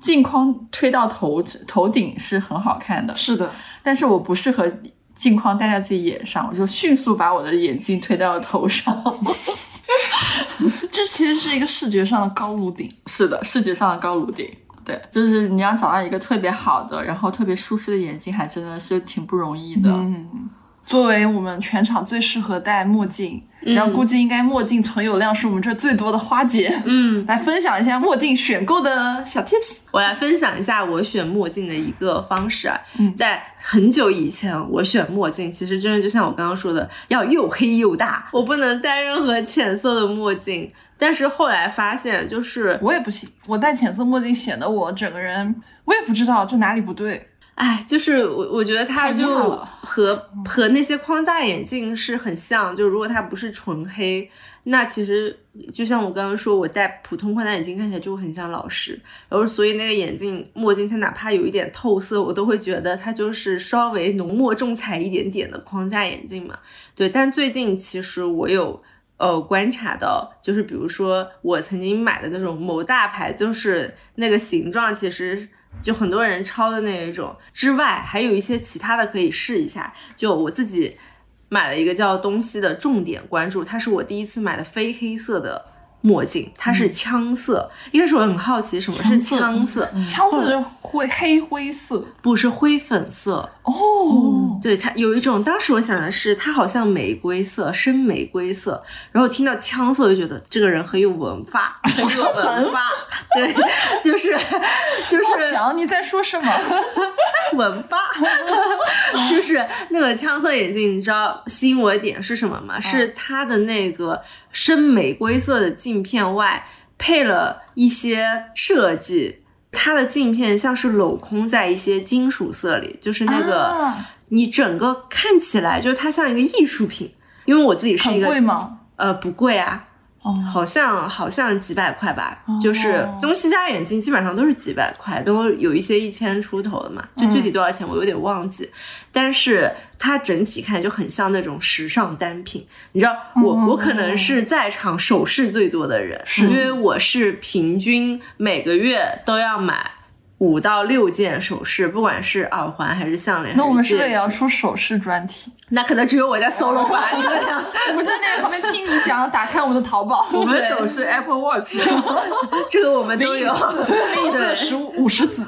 镜框推到头头顶是很好看的，是的，但是我不适合镜框戴在自己眼上，我就迅速把我的眼镜推到了头上。这其实是一个视觉上的高颅顶。是的，视觉上的高颅顶。对，就是你要找到一个特别好的，然后特别舒适的眼镜，还真的是挺不容易的。嗯，作为我们全场最适合戴墨镜，然后估计应该墨镜存有量是我们这最多的花姐，嗯，来分享一下墨镜选购的小 tips。我来分享一下我选墨镜的一个方式啊。嗯在很久以前，我选墨镜其实真的就像我刚刚说的，要又黑又大，我不能戴任何浅色的墨镜。但是后来发现，就是我也不行，我戴浅色墨镜显得我整个人，我也不知道就哪里不对。哎，就是我我觉得它就和和那些框架眼镜是很像，就如果它不是纯黑，那其实就像我刚刚说，我戴普通框架眼镜看起来就很像老师，然后所以那个眼镜墨镜它哪怕有一点透色，我都会觉得它就是稍微浓墨重彩一点点的框架眼镜嘛。对，但最近其实我有。呃，观察到就是，比如说我曾经买的那种某大牌，就是那个形状，其实就很多人抄的那一种之外，还有一些其他的可以试一下。就我自己买了一个叫东西的重点关注，它是我第一次买的非黑色的墨镜，它是枪色。一开始我很好奇什么是枪色，枪色是灰黑灰色不是灰粉色。哦，对，它有一种，当时我想的是它好像玫瑰色，深玫瑰色。然后听到枪色，我就觉得这个人很有文化，很有文化。对，就是 就是想你在说什么？文化，就是那个枪色眼镜，你知道吸引我的点是什么吗？是它的那个深玫瑰色的镜片外配了一些设计，它的镜片像是镂空在一些金属色里，就是那个、啊你整个看起来就是它像一个艺术品。因为我自己是一个贵吗？呃不贵啊，哦，好像好像几百块吧，就是东西加眼镜基本上都是几百块，都有一些一千出头的嘛，就具体多少钱我有点忘记，但是它整体看就很像那种时尚单品。你知道，我、我可能是在场首饰最多的人，因为我是平均每个月都要买。五到六件首饰，不管是耳环还是项链，那我们是不是也要出首饰专题？那可能只有我在 solo 吧，你们俩。我们就在那个旁边听你讲，打开我们的淘宝，我们的手是 Apple Watch，这个我们都有。每次十五五十子，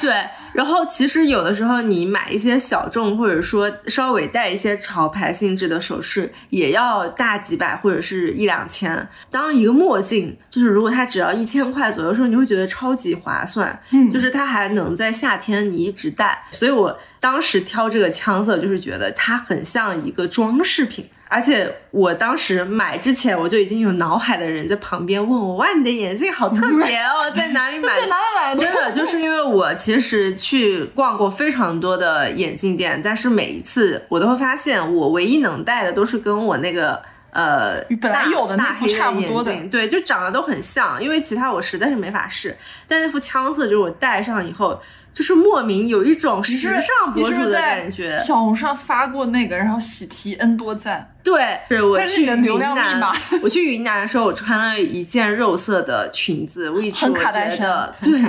对，然后其实有的时候你买一些小众或者说稍微带一些潮牌性质的首饰，也要大几百或者是一两千。当一个墨镜，就是如果它只要一千块左右的时候，你会觉得超级划算。嗯，就是它还能在夏天你一直戴，所以我当时挑这个枪色，就是觉得它很像一个装饰品。而且我当时买之前，我就已经有脑海的人在旁边问我：“哇，你的眼镜好特别哦，在哪里买的？”在哪里买的？真的就是因为我其实去逛过非常多的眼镜店，但是每一次我都会发现，我唯一能戴的都是跟我那个呃本来有的那副差不多的对，就长得都很像，因为其他我实在是没法试。但那副枪色就是我戴上以后，就是莫名有一种时尚博主的感觉。小红书上发过那个，然后喜提 N 多赞，对，是我去你的流量云南密码，我去云南的时候，我穿了一件肉色的裙子卡戴珊觉得对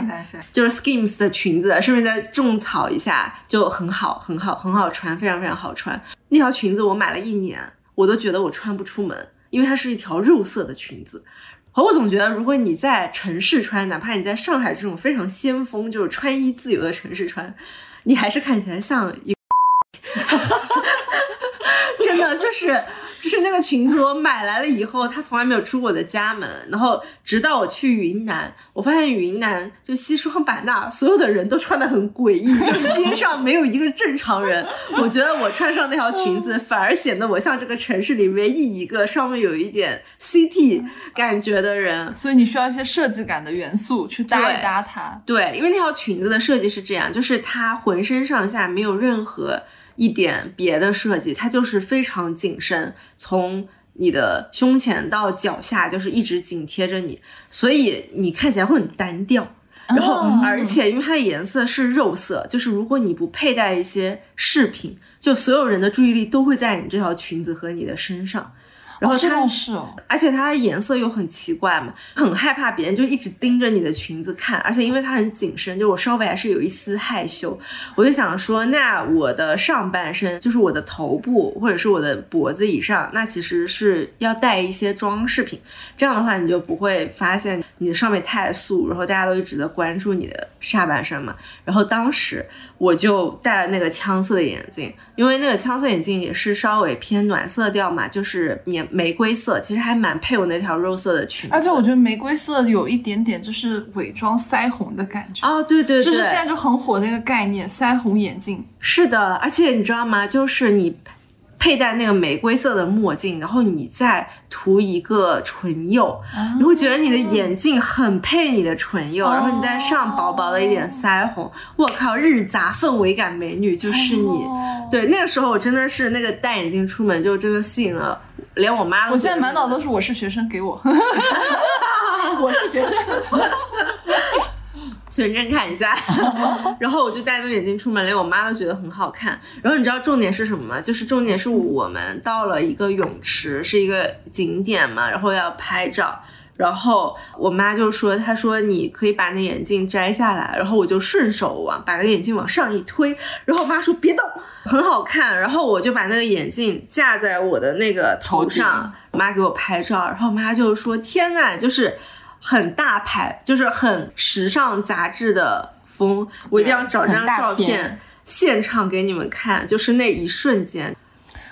就是 Skims 的裙子，顺便再种草一下，就很好，很好，很好穿，非常非常好穿。那条裙子我买了一年，我都觉得我穿不出门，因为它是一条肉色的裙子。可我总觉得，如果你在城市穿，哪怕你在上海这种非常先锋，就是穿衣自由的城市穿，你还是看起来像一个。真的就是就是那个裙子，我买来了以后，它从来没有出过我的家门。然后直到我去云南，我发现云南就西双版纳，所有的人都穿的很诡异，就是街上没有一个正常人。我觉得我穿上那条裙子，反而显得我像这个城市里唯一一个上面有一点 city 感觉的人。所以你需要一些设计感的元素去搭一对搭它。对，因为那条裙子的设计是这样，就是它浑身上下没有任何一点别的设计，它就是非常紧身，从你的胸前到脚下就是一直紧贴着你，所以你看起来会很单调。然后，而且因为它的颜色是肉色，就是如果你不佩戴一些饰品，就所有人的注意力都会在你这条裙子和你的身上。然后它倒是哦，而且它的颜色又很奇怪嘛，很害怕别人就一直盯着你的裙子看，而且因为它很紧身，就我稍微还是有一丝害羞，我就想说，那我的上半身就是我的头部或者是我的脖子以上，那其实是要带一些装饰品，这样的话你就不会发现你的上面太素，然后大家都一直在关注你的下半身嘛。然后当时我就戴了那个枪色的眼镜，因为那个枪色眼镜也是稍微偏暖色调嘛，就是玫玫瑰色，其实还蛮配我那条肉色的裙子。而且我觉得玫瑰色有一点点就是伪装腮红的感觉。哦，对对对，就是现在就很火的那个概念，腮红眼镜。是的，而且你知道吗？就是你佩戴那个玫瑰色的墨镜，然后你再涂一个唇釉，你会觉得你的眼镜很配你的唇釉，然后你再上薄薄的一点腮红，我靠，日杂氛围感美女就是你。哦对，那个时候我真的是那个戴眼镜出门就真的吸引了，连我妈都我现在满脑都是我是学生，给我。我是学生，全真看一下，然后我就戴那个眼镜出门，连我妈都觉得很好看。然后你知道重点是什么吗？就是重点是我们到了一个泳池，是一个景点嘛，然后要拍照。然后我妈就说：“她说你可以把那眼镜摘下来。”然后我就顺手往把那个眼镜往上一推，然后我妈说：“别动，很好看。”然后我就把那个眼镜架在我的那个头上，我妈给我拍照，然后我妈就说：“天呐，就是很大牌，就是很时尚杂志的风，我一定要找张照片片现场给你们看，就是那一瞬间。”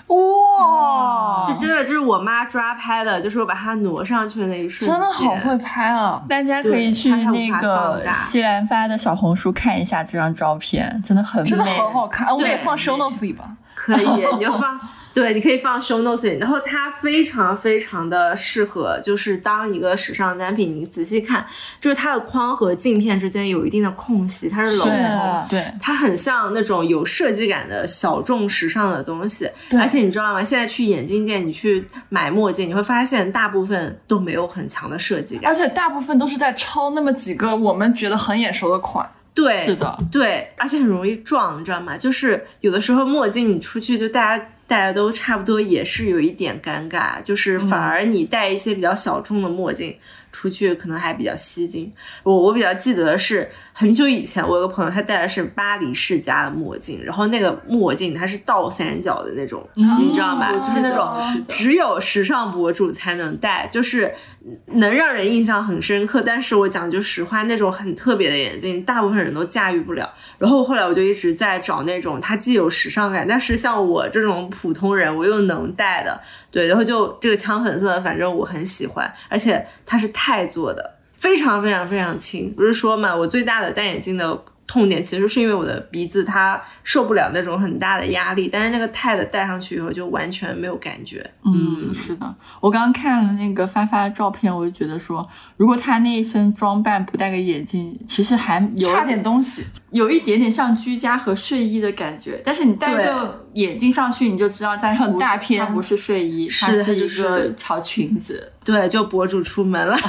哇，这真的就是我妈抓拍的，就是我把它挪上去的那一瞬间，真的好会拍啊！大家可以去那个西兰发的小红书看一下这张照片，真的很美，真的好好看，我们也对放 show notes 里吧。可以，你就放，对，你可以放 show notes 里，然后它非常非常的适合，就是当一个时尚单品，你仔细看，就是它的框和镜片之间有一定的空隙，它是镂是空。对，它很像那种有设计感的小众时尚的东西，而且你知道吗？现在去眼镜店，你去买墨镜，你会发现大部分都没有很强的设计感而。且大部分都是在抄那么几个我们觉得很眼熟的款。对，是的，对，而且很容易撞，你知道吗？就是有的时候墨镜你出去就大家戴的都差不多，也是有一点尴尬，就是反而你戴一些比较小众的墨镜。出去可能还比较吸睛。我我比较记得的是很久以前，我有个朋友他戴的是巴黎世家的墨镜，然后那个墨镜它是倒三角的那种，你知道吗？就是那种只有时尚博主才能戴，就是能让人印象很深刻。但是我讲句实话，那种很特别的眼镜，大部分人都驾驭不了。然后后来我就一直在找那种它既有时尚感，但是像我这种普通人我又能戴的，对。然后就这个枪粉色，反正我很喜欢，而且它是钛做的，非常非常非常轻。不是说嘛，我最大的戴眼镜的。痛点其实是因为我的鼻子它受不了那种很大的压力，但是那个泰的戴上去以后就完全没有感觉。嗯，是的，我刚刚看了那个发发的照片，我就觉得说，如果他那一身装扮不戴个眼镜，其实还有差点东西。有一点点像居家和睡衣的感觉。但是你戴个眼镜上去，你就知道它很大片它不是睡衣，它是一个小裙子。对，就博主出门了。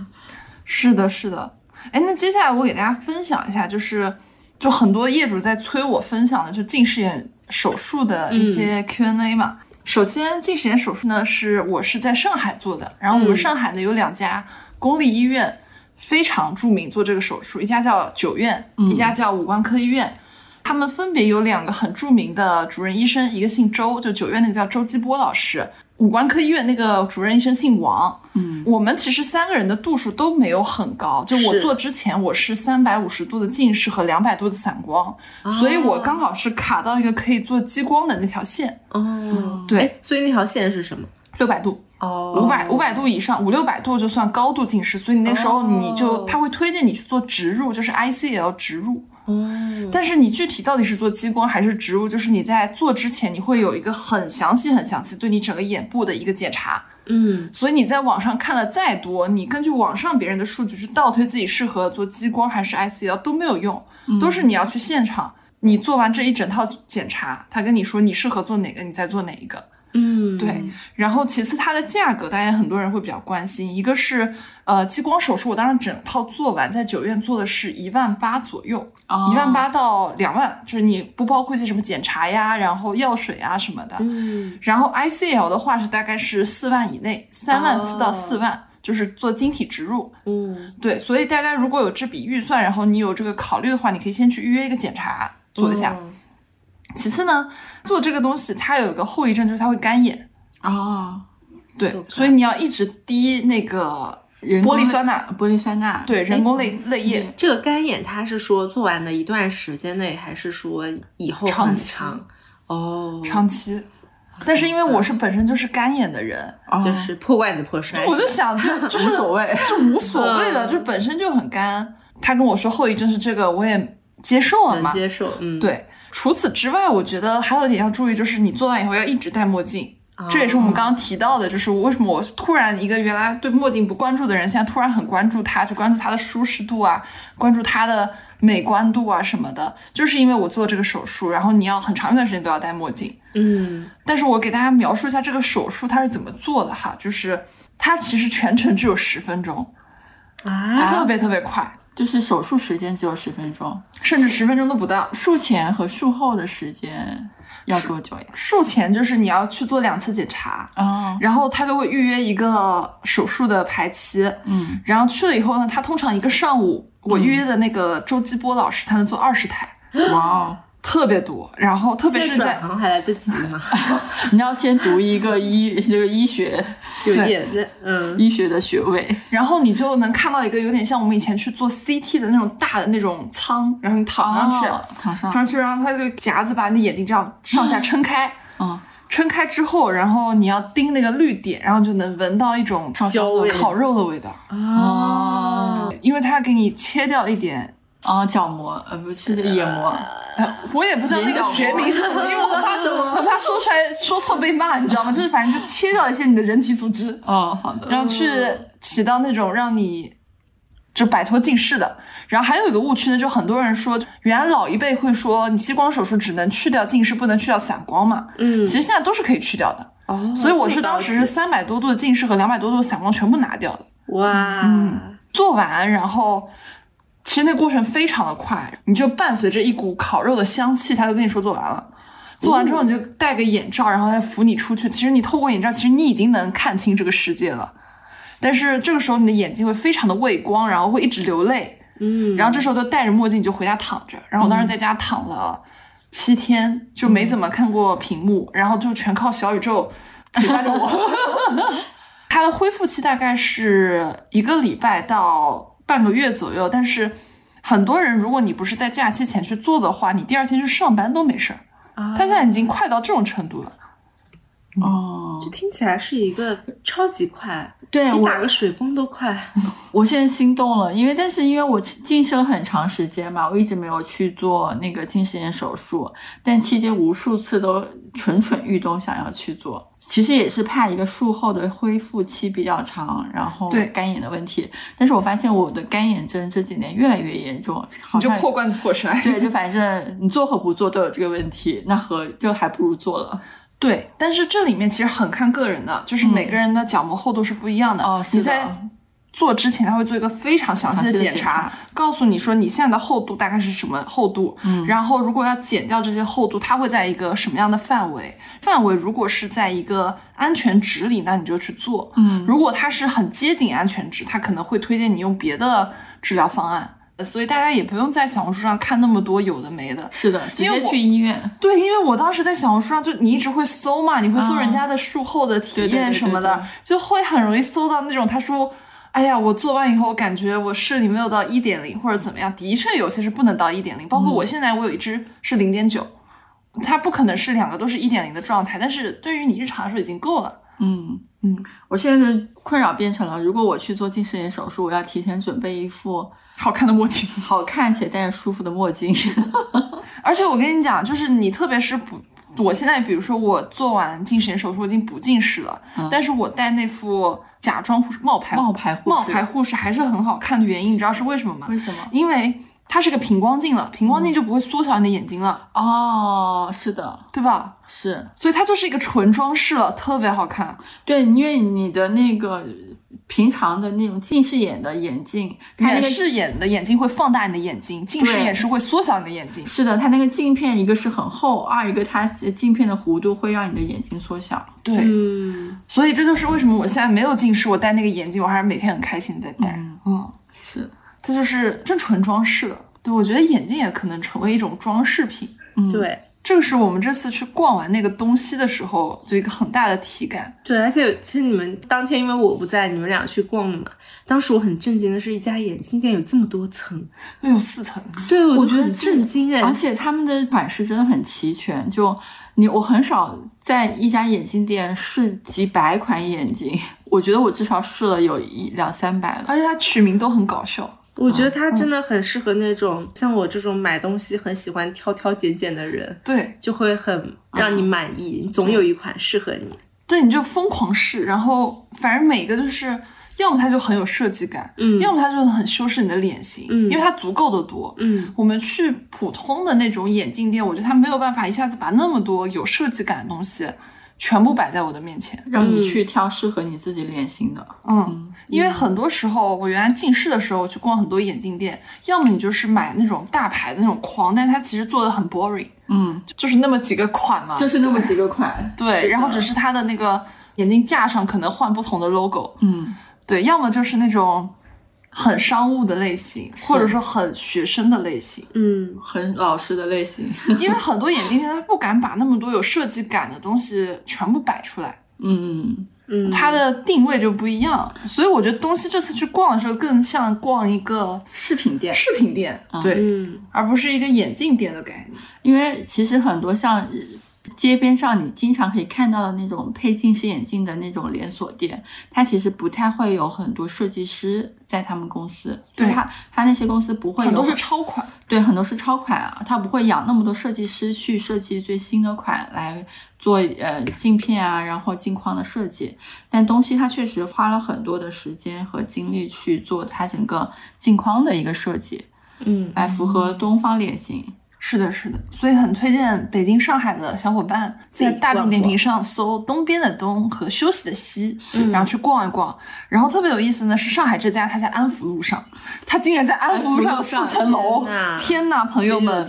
是的，是的。哎，那接下来我给大家分享一下，就是就很多业主在催我分享的，就近视眼手术的一些 Q&A 嘛。首先，近视眼手术呢是我是在上海做的，然后我们上海呢有两家公立医院非常著名做这个手术，一家叫九院，一家叫五官科医院。他们分别有两个很著名的主任医生，一个姓周，就九院那个叫周基波老师，五官科医院那个主任医生姓王。嗯，我们其实三个人的度数都没有很高，就我做之前我是三百五十度的近视和两百度的散光，所以我刚好是卡到一个可以做激光的那条线。哦，对，所以那条线是什么？六百度。哦五百五百度以上，五六百度就算高度近视，所以你那时候你就、他会推荐你去做植入，就是 ICL 植入。哦，但是你具体到底是做激光还是植入，就是你在做之前，你会有一个很详细、很详细对你整个眼部的一个检查。嗯，所以你在网上看了再多，你根据网上别人的数据去倒推自己适合做激光还是 ICL 都没有用，都是你要去现场，你做完这一整套检查，他跟你说你适合做哪个，你再做哪一个。嗯，对，然后其次它的价格，大家很多人会比较关心，一个是呃激光手术，我当时整套做完在九院做的是一万八左右，一万八到两万，就是你不包括一些什么检查呀，然后药水啊什么的。嗯，然后 ICL 的话是大概是四万以内，三万四到四万。就是做晶体植入，嗯，对，所以大家如果有这笔预算，然后你有这个考虑的话，你可以先去预约一个检查做一下。嗯其次呢，做这个东西它有一个后遗症，就是它会干眼，哦，对，所以你要一直滴那个人玻璃酸钠，玻璃酸钠，对，人工泪泪液，这个干眼，它是说做完的一段时间内，还是说以后很长期？哦，长期。但是因为我是本身就是干眼的人，哦就是破罐子破摔。我就想就 就是无所谓。就无所谓的，就本身就很干。他跟我说后遗症是这个，我也接受了嘛。接受，嗯，，对，除此之外，我觉得还有一点要注意，就是你做完以后要一直戴墨镜。这也是我们刚刚提到的，就是为什么我突然一个原来对墨镜不关注的人，现在突然很关注它，去关注它的舒适度啊，关注它的美观度啊什么的，就是因为我做这个手术，然后你要很长一段时间都要戴墨镜。嗯，但是我给大家描述一下这个手术它是怎么做的哈，就是它其实全程只有十分钟，啊，特别特别快，就是手术时间只有十分钟，甚至十分钟都不到。术前和术后的时间要多久呀？术前就是你要去做两次检查，哦，然后他就会预约一个手术的排期，嗯，然后去了以后呢，他通常一个上午，我预约的那个周基波老师，他能做二十台，哇哦，特别多。然后特别是在转行还来得及吗？你要先读一个医这个医学有对。点那嗯，医学的学位，然后你就能看到一个有点像我们以前去做 CT 的那种大的那种舱，然后你躺上去，哦躺上，躺上去，然后它这个夹子把你的眼睛这样上下撑开，嗯，撑开之后，然后你要盯那个绿点，然后就能闻到一种焦味烤肉的味道，啊。因为它给你切掉一点。哦，角膜，呃，不是这个眼膜，呃，我也不知道那个学名是什么，因为我很怕很怕说出来说错被骂，你知道吗？就是反正就切掉一些你的人体组织，哦，好的，然后去起到那种让你就摆脱近视的。然后还有一个误区呢，就很多人说，原来老一辈会说你激光手术只能去掉近视，不能去掉散光嘛。嗯其实现在都是可以去掉的。哦所以我是当时是三百多度的近视和两百多度的散光全部拿掉的。哇，做完，然后其实那过程非常的快，你就伴随着一股烤肉的香气，他就跟你说做完了。做完之后你就戴个眼罩，然后他扶你出去。其实你透过眼罩，其实你已经能看清这个世界了。但是这个时候你的眼睛会非常的畏光，然后会一直流泪。嗯，然后这时候就戴着墨镜你就回家躺着。然后我当时在家躺了七天，就没怎么看过屏幕，然后就全靠小宇宙陪伴着我。它的恢复期大概是一个礼拜到半个月左右，但是很多人如果你不是在假期前去做的话，你第二天去上班都没事儿。啊它现在已经快到这种程度了。哦，这听起来是一个超级快，对我比打个水光都快。我现在心动了，因为但是因为我近视了很长时间嘛，我一直没有去做那个近视眼手术，但期间无数次都蠢蠢欲动想要去做。其实也是怕一个术后的恢复期比较长，然后对干眼的问题。但是我发现我的干眼症这几年越来越严重，好像你就破罐子破摔。对，就反正你做和不做都有这个问题，那和就还不如做了。对，但是这里面其实很看个人的，就是每个人的角膜厚度是不一样的。哦你在做之前，他会做一个非常详细的检检查告诉你说你现在的厚度大概是什么厚度。嗯，然后如果要减掉这些厚度，它会在一个什么样的范围？范围如果是在一个安全值里，那你就去做。嗯，如果它是很接近安全值，它可能会推荐你用别的治疗方案。所以大家也不用在小红书上看那么多有的没的，是的，直接因为我去医院。对，因为我当时在小红书上，就你一直会搜嘛，你会搜人家的术后的体验什么的，对对就会很容易搜到那种他说，哎呀，我做完以后，我感觉我视力没有到一点零或者怎么样，的确有些是不能到一点零，包括我现在我有一只是零点九，它不可能是两个都是一点零的状态，但是对于你日常来说已经够了。嗯嗯，我现在的困扰变成了，如果我去做近视眼手术，我要提前准备一副好看的墨镜，好看且戴着舒服的墨镜。而且我跟你讲，就是你特别是不，我现在比如说我做完近视眼手术，我已经不近视了，但是我戴那副假装护冒牌冒牌护士冒牌护士还是很好看的原因，你知道是为什么吗？为什么？因为它是个平光镜了，平光镜就不会缩小你的眼睛了，哦，是的，对吧？是所以它就是一个纯装饰了，特别好看。对，因为你的那个平常的那种近视眼的眼镜，它那远个视眼的眼镜会放大你的眼睛，近视眼是会缩小你的眼睛。是的，它那个镜片一个是很厚，二一个它镜片的弧度会让你的眼睛缩小。对，嗯，所以这就是为什么我现在没有近视，我戴那个眼镜，我还是每天很开心地在戴。嗯是，它就是这纯装饰的。对，我觉得眼镜也可能成为一种装饰品。嗯，对这个是我们这次去逛完那个东西的时候，就一个很大的体感。对，而且其实你们当天因为我不在，你们俩去逛的嘛。当时我很震惊的是，一家眼镜店有这么多层，有四层，对我我觉得震惊哎，而且他们的款式真的很齐全，就你我很少在一家眼镜店试几百款眼镜，我觉得我至少试了有一两三百了。而且它取名都很搞笑。我觉得它真的很适合那种、像我这种买东西很喜欢挑挑拣拣的人，对就会很让你满意，总有一款适合你。对，你就疯狂试，然后反正每个就是，要么它就很有设计感，嗯要么它就很修饰你的脸型，嗯因为它足够的多。嗯，我们去普通的那种眼镜店，我觉得它没有办法一下子把那么多有设计感的东西全部摆在我的面前。让你去挑适合你自己脸型的。嗯，因为很多时候我原来近视的时候去逛很多眼镜店，要么你就是买那种大牌的那种框，但它其实做的很 boring，嗯，就是那么几个款嘛。就是那么几个款。对，然后只是它的那个眼镜架上可能换不同的 logo。嗯，对，要么就是那种很商务的类型，或者说很学生的类型。嗯，很老师的类型。因为很多眼镜店他不敢把那么多有设计感的东西全部摆出来，嗯，嗯它的定位就不一样。所以我觉得东西这次去逛的时候，更像逛一个饰品店。饰品店，对，嗯而不是一个眼镜店的概念。因为其实很多像街边上你经常可以看到的那种配近视眼镜的那种连锁店，它其实不太会有很多设计师在他们公司，对就它它那些公司不会有很多是超款，对，很多是超款啊，它不会养那么多设计师去设计最新的款来做呃镜片啊，然后镜框的设计。但东西它确实花了很多的时间和精力去做它整个镜框的一个设计，嗯来符合东方脸型。是的，是的，所以很推荐北京、上海的小伙伴在大众点评上搜“东边的东”和“休息的西”，然后去逛一逛。然后特别有意思呢，是上海这家，它在安福路上，它竟然在安福路上有四层楼天哪！天呐，朋友们，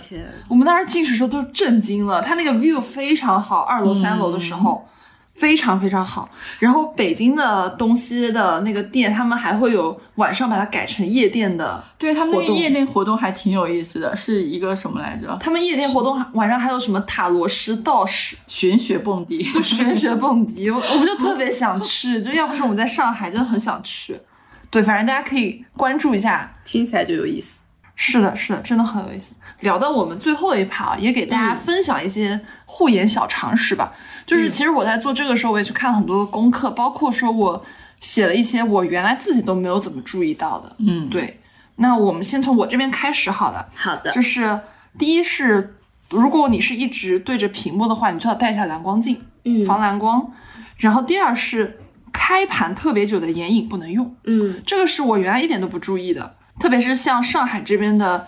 我们当时进去的时候都震惊了，它那个 view 非常好，二楼、三楼的时候。非常非常好，然后北京的东西的那个店，他们还会有晚上把它改成夜店的对他们那个夜店活动还挺有意思的，是一个什么来着？他们夜店活动晚上还有什么塔罗师、道士，玄学蹦迪。就玄学蹦迪，我我们就特别想去，就要不是我们在上海，真的很想去。对，反正大家可以关注一下。听起来就有意思。是的，是的，真的很有意思。聊到我们最后一趴啊，也给大家分享一些护眼小常识吧。就是其实我在做这个时候，我也去看了很多的功课，包括说我写了一些我原来自己都没有怎么注意到的。嗯，对，那我们先从我这边开始好了。好的就是第一是，如果你是一直对着屏幕的话，你最好戴一下蓝光镜，嗯防蓝光。然后第二是，开盘特别久的眼影不能用，嗯这个是我原来一点都不注意的，特别是像上海这边的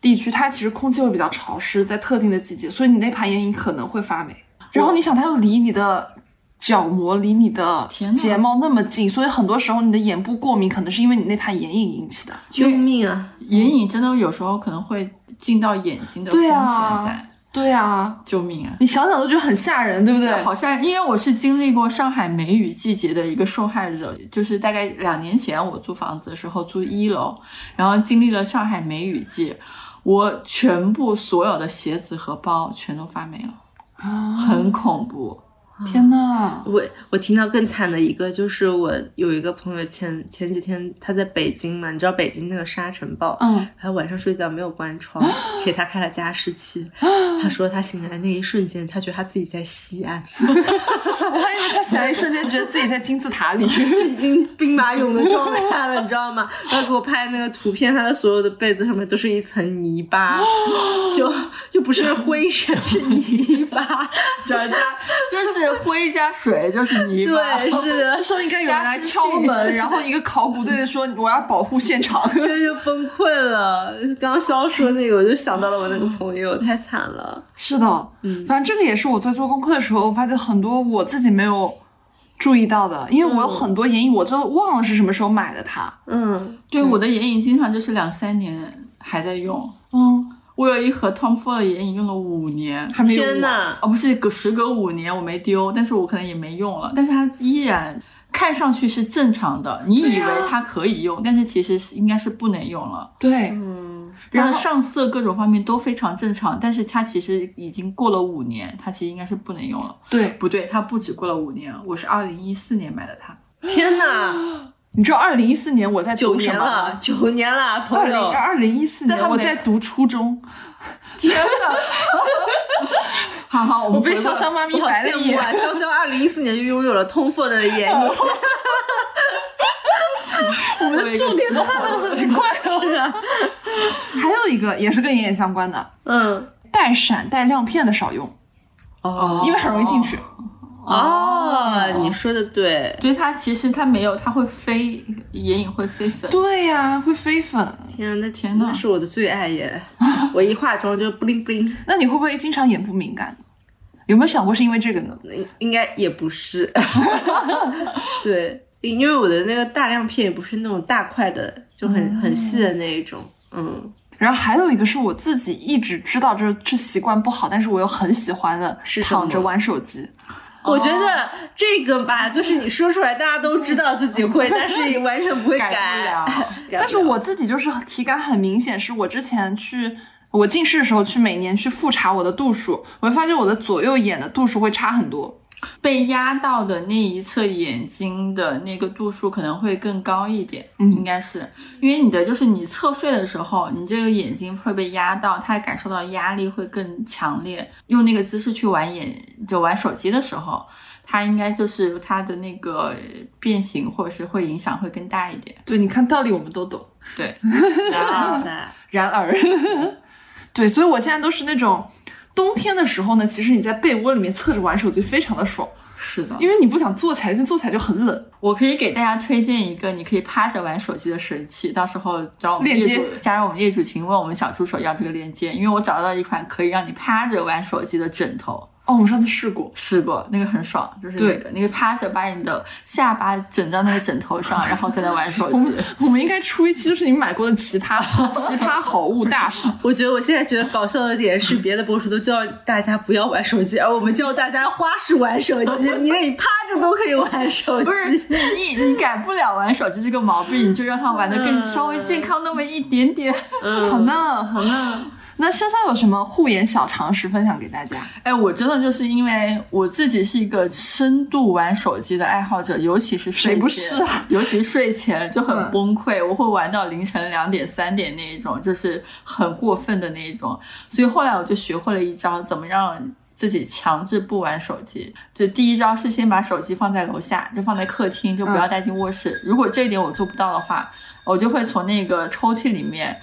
地区，它其实空气会比较潮湿，在特定的季节，所以你那盘眼影可能会发霉。然后你想，它又离你的角膜、离你的睫毛那么近，所以很多时候你的眼部过敏可能是因为你那盘眼影引起的。救命啊！眼影真的有时候可能会进到眼睛的风对险啊在，对啊，救命啊！你想想都觉得很吓人，对不对？好像因为我是经历过上海梅雨季节的一个受害者，就是大概两年前我租房子的时候租一楼，然后经历了上海梅雨季，我全部所有的鞋子和包全都发霉了，啊很恐怖。天呐！我我听到更惨的一个，就是我有一个朋友前前几天他在北京嘛，你知道北京那个沙尘暴，嗯，他晚上睡觉没有关窗，且他开了加湿器。他说他醒来那一瞬间，他觉得他自己在西安，我还以为他醒来一瞬间觉得自己在金字塔里。就已经兵马俑的状态了，你知道吗？他给我拍那个图片，他的所有的被子上面都是一层泥巴，就就不是灰尘，是泥巴。加加 就是灰加水就是泥巴，对，是的这，时候应该有人来敲门，然后一个考古队的说我要保护现场。这就崩溃了。刚刚肖说那个，我就想到了我那个朋友，太惨了。是的，嗯，反正这个也是我在做功课的时候，我发现很多我自己没有注意到的，因为我有很多眼影，我都忘了是什么时候买的它。嗯，对我的眼影经常就是两三年还在用。嗯，我有一盒 Tom Ford 的眼影用了五年，还没天哪！哦，不是隔时隔五年我没丢，但是我可能也没用了，但是它依然看上去是正常的，你以为它可以用，但是其实是应该是不能用了。对，嗯，它的上色各种方面都非常正常，但是它其实已经过了五年，它其实应该是不能用了。对，不对，它不止过了五年，我是二零一四年买的它。天哪，你知道二零一四年我在九读什么年了，九年了，二零朋友。二零一四年我在读初中，天哪！好好，我被潇潇妈咪我好白了一眼。羡慕啊！潇潇二零一四年就拥有了通透的眼影，我们的重点都好奇怪哦。是啊，还有一个也是跟眼影相关的，嗯，带闪带亮片的少用，哦因为很容易进去。哦，你说的对，对它其实它没有，它会飞，眼影会飞粉。对呀、会飞粉。天啊，那天哪那是我的最爱耶！我一化妆就 bling bling，那你会不会经常眼部敏感？有没有想过是因为这个呢？应应该也不是，对，因为我的那个大亮片也不是那种大块的，就很很细的那一种，嗯，然后还有一个是我自己一直知道这这习惯不好，但是我又很喜欢的，是躺着玩手机。我觉得这个吧，就是你说出来，大家都知道自己会，但是完全不会 改不了改但是我自己就是体感很明显，是我之前去我近视的时候去每年去复查我的度数，我会发现我的左右眼的度数会差很多。被压到的那一侧眼睛的那个度数可能会更高一点，嗯应该是因为你的就是你侧睡的时候，你这个眼睛会被压到，它感受到压力会更强烈。用那个姿势去玩眼就玩手机的时候，它应该就是它的那个变形或者是会影响会更大一点。对，你看道理我们都懂。对，然而？然而，对，所以我现在都是那种冬天的时候呢，其实你在被窝里面侧着玩手机非常的爽，是的。因为你不想坐起来，就坐起来就很冷。我可以给大家推荐一个，你可以趴着玩手机的神器，到时候找我们链接业主加入我们业主群，问我们小助手要这个链接，因为我找到一款可以让你趴着玩手机的枕头。哦，我们上次试过，试过，那个很爽，就是那个那个趴着把你的下巴枕到那个枕头上，然后在那玩手机。我们应该出一期就是你们买过的奇葩 奇葩好物大赏。我觉得我现在觉得搞笑的点是，别的博主都教大家不要玩手机，而我们教大家花式玩手机，你连你趴着都可以玩手机。不是你你改不了玩手机这个毛病，你就让他玩的更稍微健康那么一点点。好呢，好呢。那珊珊有什么护眼小常识分享给大家？哎，我真的就是因为我自己是一个深度玩手机的爱好者，尤其是睡谁不前是啊？尤其是睡前就很嗯崩溃，我会玩到凌晨两点、三点那一种，就是很过分的那一种。所以后来我就学会了一招，怎么让自己强制不玩手机。就第一招是先把手机放在楼下，就放在客厅，就不要带进卧室。如果这一点我做不到的话，我就会从那个抽屉里面。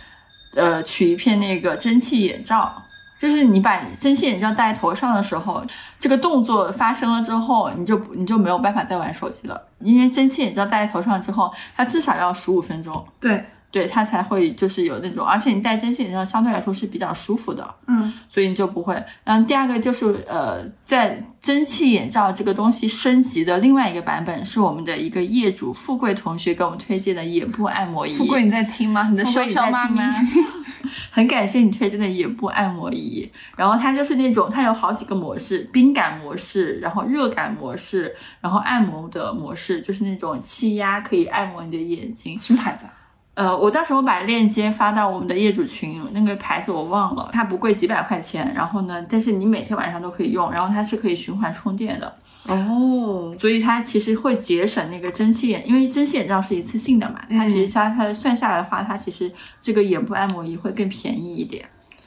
呃，取一片那个蒸汽眼罩，就是你把蒸汽眼罩戴头上的时候，这个动作发生了之后，你就你就没有办法再玩手机了，因为蒸汽眼罩戴在头上之后，它至少要十五分钟，对，对它才会就是有那种，而且你戴蒸汽眼罩相对来说是比较舒服的，嗯，所以你就不会。嗯，第二个就是呃，在蒸汽眼罩这个东西升级的另外一个版本，是我们的一个业主富贵同学给我们推荐的眼部按摩仪。富贵你在听吗？你的潇富贵你在潇妈咪听吗。很感谢你推荐的眼部按摩仪，然后它就是那种它有好几个模式，冰感模式，然后热感模式，然后按摩的模式，就是那种气压可以按摩你的眼睛。什么牌子啊？呃，我到时候把链接发到我们的业主群，那个牌子我忘了，它不贵，几百块钱。然后呢，但是你每天晚上都可以用，然后它是可以循环充电的。哦，所以它其实会节省那个蒸汽眼，因为蒸汽眼罩是一次性的嘛，它其实它它算下来的话，它其实这个眼部按摩仪会更便宜一点。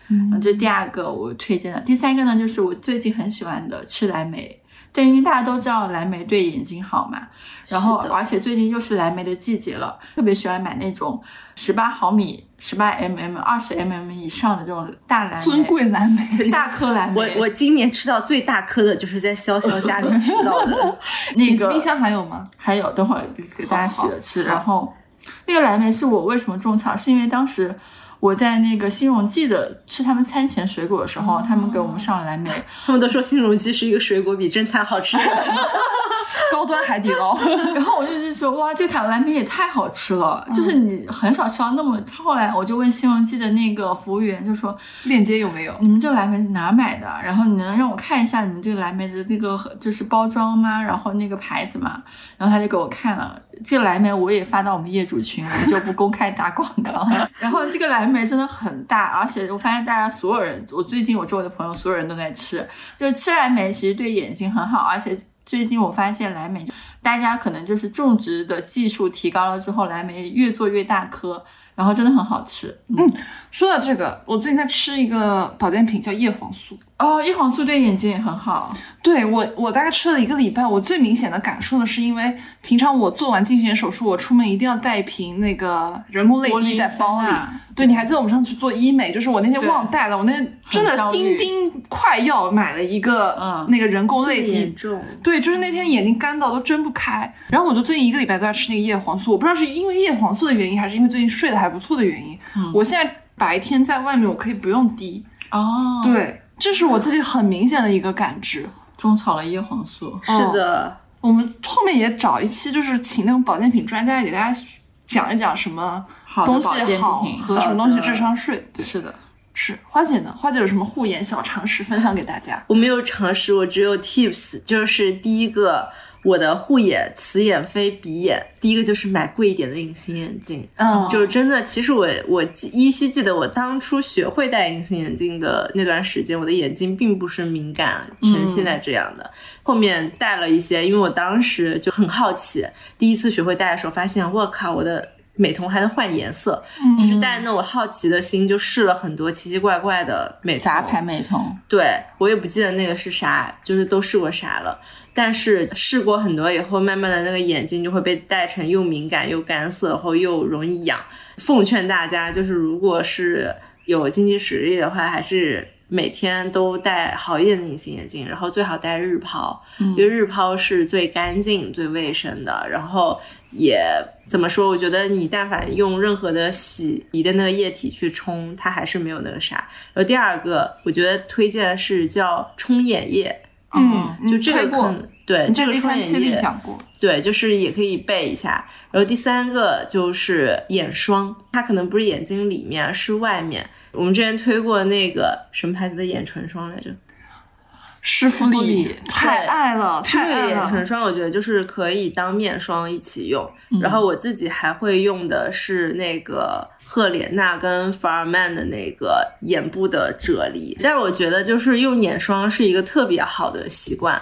嗯，这第二个我推荐的。第三个呢，就是我最近很喜欢的吃蓝莓。对，因为大家都知道蓝莓对眼睛好嘛，然后而且最近又是蓝莓的季节了，特别喜欢买那种十八毫米、十八 mm、二十 mm 以上的这种大蓝莓，尊贵蓝莓。大颗蓝莓。我我今年吃到最大颗的就是在潇潇家里吃到的，那个你冰箱还有吗？还有，等会儿给大家洗好了吃。好然后那个蓝莓是我为什么种草，是因为当时我在那个新荣记的吃他们餐前水果的时候，他们给我们上了蓝莓，他们都说新荣记是一个水果比正餐好吃。高端海底捞。然后我就是说哇，这款蓝莓也太好吃了，就是你很少吃到那么。后来我就问新荣记的那个服务员，就说链接有没有？你们这蓝莓哪买的？然后你能让我看一下你们这个蓝莓的那个就是包装吗？然后那个牌子吗？然后他就给我看了这个蓝莓，我也发到我们业主群，我们就不公开打广告了。然后这个蓝莓真的很大，而且我发现大家所有人，我最近我周围的朋友所有人都在吃，就是吃蓝莓其实对眼睛很好，而且最近我发现蓝莓，大家可能就是种植的技术提高了之后，蓝莓越做越大颗，然后真的很好吃。嗯，说到这个，我最近在吃一个保健品叫叶黄素。哦，叶黄素对眼睛也很好。对我，我大概吃了一个礼拜，我最明显的感受的是，因为平常我做完近视眼手术，我出门一定要带一瓶那个人工泪滴在包里。对，你还记得我们上次去做医美，就是我那天忘带了，我那天真的焦虑钉钉快要买了一个、嗯那个人工泪滴严，重，对，就是那天眼睛干到都睁不开，然后我就最近一个礼拜都在吃那个叶黄素，我不知道是因为叶黄素的原因，还是因为最近睡得还不错的原因，我现在白天在外面我可以不用滴，哦，，对，这是我自己很明显的一个感知。种草了叶黄素。是的，我们后面也找一期，就是请那种保健品专家给大家讲一讲什么东西好和什么东西智商税。对，是的，是花姐呢？花姐有什么护眼小常识分享给大家？我没有常识，我只有 tips，就是第一个，我的护眼此眼非彼眼，第一个就是买贵一点的隐形眼镜。嗯就是真的，其实我我依稀记得我当初学会戴隐形眼镜的那段时间，我的眼睛并不是敏感成现在这样的。后面戴了一些，因为我当时就很好奇，第一次学会戴的时候，发现我靠，我的美瞳还能换颜色，就是带着那种好奇的心，就试了很多奇奇怪怪的美瞳杂牌美瞳，对我也不记得那个是啥，就是都试过啥了。但是试过很多以后，慢慢的那个眼睛就会被戴成又敏感又干涩，然后又容易痒。奉劝大家，就是如果是有经济实力的话，还是每天都戴好一点的隐形眼镜，然后最好戴日抛，因为日抛是最干净、最卫生的。然后也怎么说？我觉得你但凡用任何的洗涤的那个液体去冲，它还是没有那个啥。然后第二个，我觉得推荐的是叫冲眼液，嗯，就这个可能对这个冲眼液，讲过。对，就是也可以备一下。然后第三个就是眼霜，它可能不是眼睛里面，是外面。我们之前推过那个什么牌子的眼唇霜来着？施芙芙丽丽太爱了，这个太爱了。眼唇霜，我觉得就是可以当面霜一起用。嗯然后我自己还会用的是那个赫莲娜跟法尔曼的那个眼部的啫喱。但是我觉得就是用眼霜是一个特别好的习惯。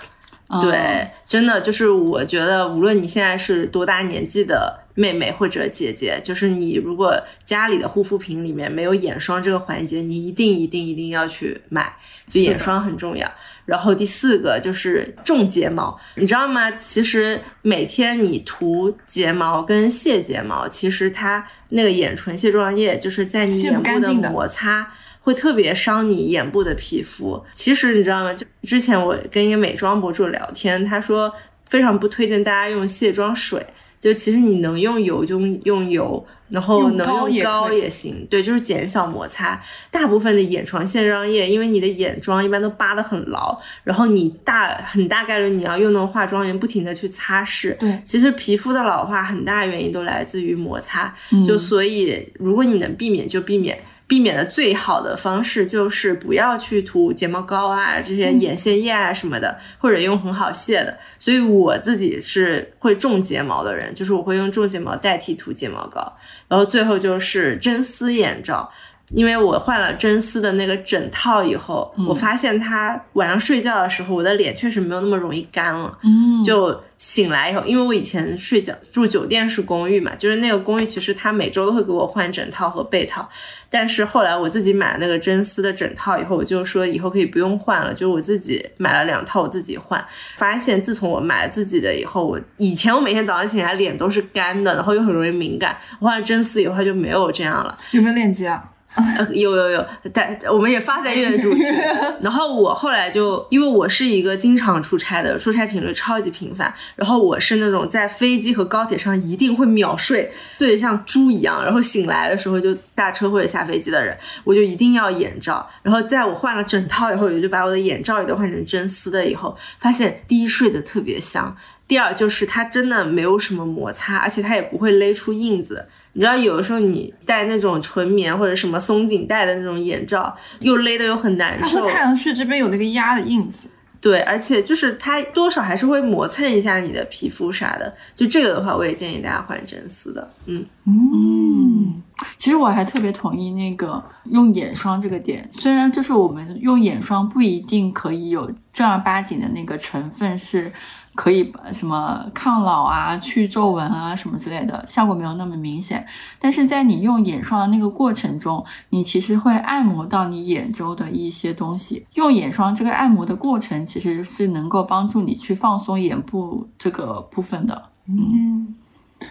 嗯对，真的就是我觉得，无论你现在是多大年纪的妹妹或者姐姐，就是你如果家里的护肤品里面没有眼霜这个环节，你一定一定一定要去买，就眼霜很重要。然后第四个就是种睫毛，你知道吗？其实每天你涂睫毛跟卸睫毛，其实它那个眼唇卸妆液就是在你眼部的摩擦。会特别伤你眼部的皮肤。其实你知道吗？就之前我跟一个美妆博主聊天，他说非常不推荐大家用卸妆水。就其实你能用油就用油，然后能用膏也行。对，就是减小摩擦。大部分的眼床卸妆液，因为你的眼妆一般都扒得很牢，然后你大很大概率你要用那种化妆棉不停的去擦拭。对其实皮肤的老化很大原因都来自于摩擦。嗯就所以如果你能避免就避免。避免的最好的方式就是不要去涂睫毛膏啊，这些眼线液啊什么的，或者用很好卸的。所以我自己是会种睫毛的人，就是我会用种睫毛代替涂睫毛膏。然后最后就是真丝眼罩，因为我换了真丝的那个枕套以后，我发现它晚上睡觉的时候，我的脸确实没有那么容易干了。嗯，就醒来以后，因为我以前睡觉住酒店式公寓嘛，就是那个公寓其实它每周都会给我换枕套和被套，但是后来我自己买了那个真丝的枕套以后，我就说以后可以不用换了，就是我自己买了两套我自己换，发现自从我买了自己的以后，我以前我每天早上醒来脸都是干的，然后又很容易敏感，我换了真丝以后它就没有这样了。有没有链接啊？呃，有有有，但我们也发在阅读群。然后我后来就，因为我是一个经常出差的，出差频率超级频繁。然后我是那种在飞机和高铁上一定会秒睡，睡得像猪一样，然后醒来的时候就大车或者下飞机的人，我就一定要眼罩。然后在我换了枕套以后，我就把我的眼罩也都换成真丝的，以后发现第一睡得特别香，第二就是它真的没有什么摩擦，而且它也不会勒出印子。你知道，有的时候你戴那种纯棉或者什么松紧带的那种眼罩，又勒的又很难受它和。太阳穴这边有那个压的印子。对，而且就是它多少还是会磨蹭一下你的皮肤啥的。就这个的话，我也建议大家换真丝的。嗯，嗯，其实我还特别同意那个用眼霜这个点，虽然就是我们用眼霜不一定可以有正儿八经的那个成分是。可以什么抗老啊、去皱纹啊什么之类的，效果没有那么明显。但是在你用眼霜的那个过程中，你其实会按摩到你眼周的一些东西。用眼霜这个按摩的过程，其实是能够帮助你去放松眼部这个部分的。嗯，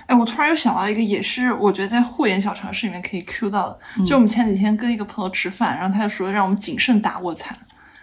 哎，我突然又想到一个，也是我觉得在护眼小常识里面可以 Q 到的，就我们前几天跟一个朋友吃饭，然后他就说让我们谨慎打卧蚕，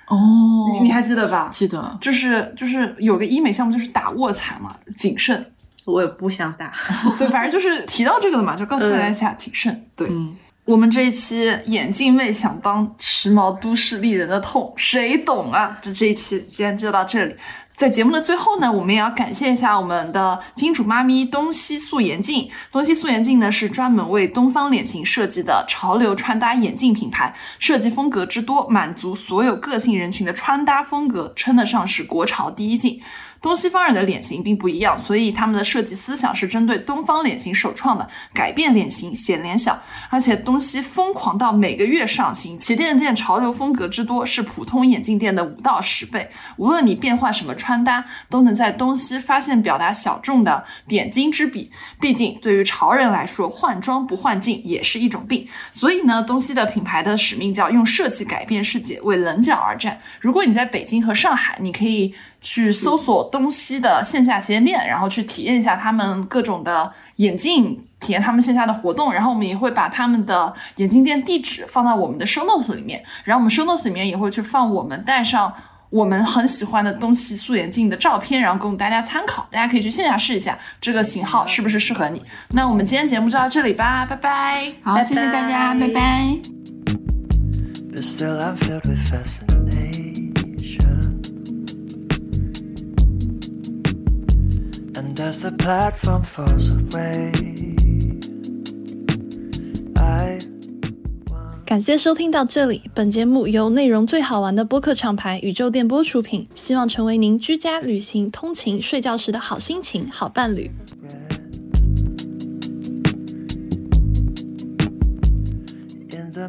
哦你你还记得吧？记得？就是就是有个医美项目就是打卧蚕嘛，谨慎。我也不想打。对，反正就是提到这个的嘛，就告诉大家一下谨慎。对，嗯我们这一期眼镜妹想当时髦都市丽人的痛，谁懂啊？这这一期今天就到这里。在节目的最后呢，我们也要感谢一下我们的金主妈咪东西素颜镜。东西素颜镜呢是专门为东方脸型设计的潮流穿搭眼镜品牌，设计风格之多，满足所有个性人群的穿搭风格，称得上是国潮第一镜。东西方人的脸型并不一样，所以他们的设计思想是针对东方脸型首创的，改变脸型显脸小。而且东西疯狂到每个月上新，旗舰店潮流风格之多是普通眼镜店的五到十倍。无论你变换什么穿搭，都能在东西发现表达小众的点睛之笔。毕竟对于潮人来说，换装不换镜也是一种病。所以呢，东西的品牌的使命叫用设计改变世界，为棱角而战。如果你在北京和上海，你可以。去搜索东西的线下旗舰店，然后去体验一下他们各种的眼镜，体验他们线下的活动。然后我们也会把他们的眼镜店地址放到我们的 show notes 里面，然后我们 show notes 里面也会去放我们戴上我们很喜欢的东西素眼镜的照片，然后供大家参考。大家可以去线下试一下这个型号是不是适合你。那我们今天节目就到这里吧，拜拜。好，谢谢大家，拜拜。And as the platform falls away, I 感谢收听到这里，本节目由内容最好玩的播客厂牌宇宙电波出品，希望成为您居家、旅行、通勤、睡觉时的好心情、好伴侣。in the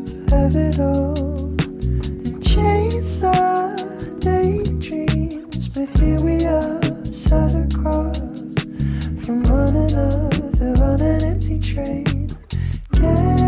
of it all and chase our daydreams. But here we are, sat across from one another on an empty train. Get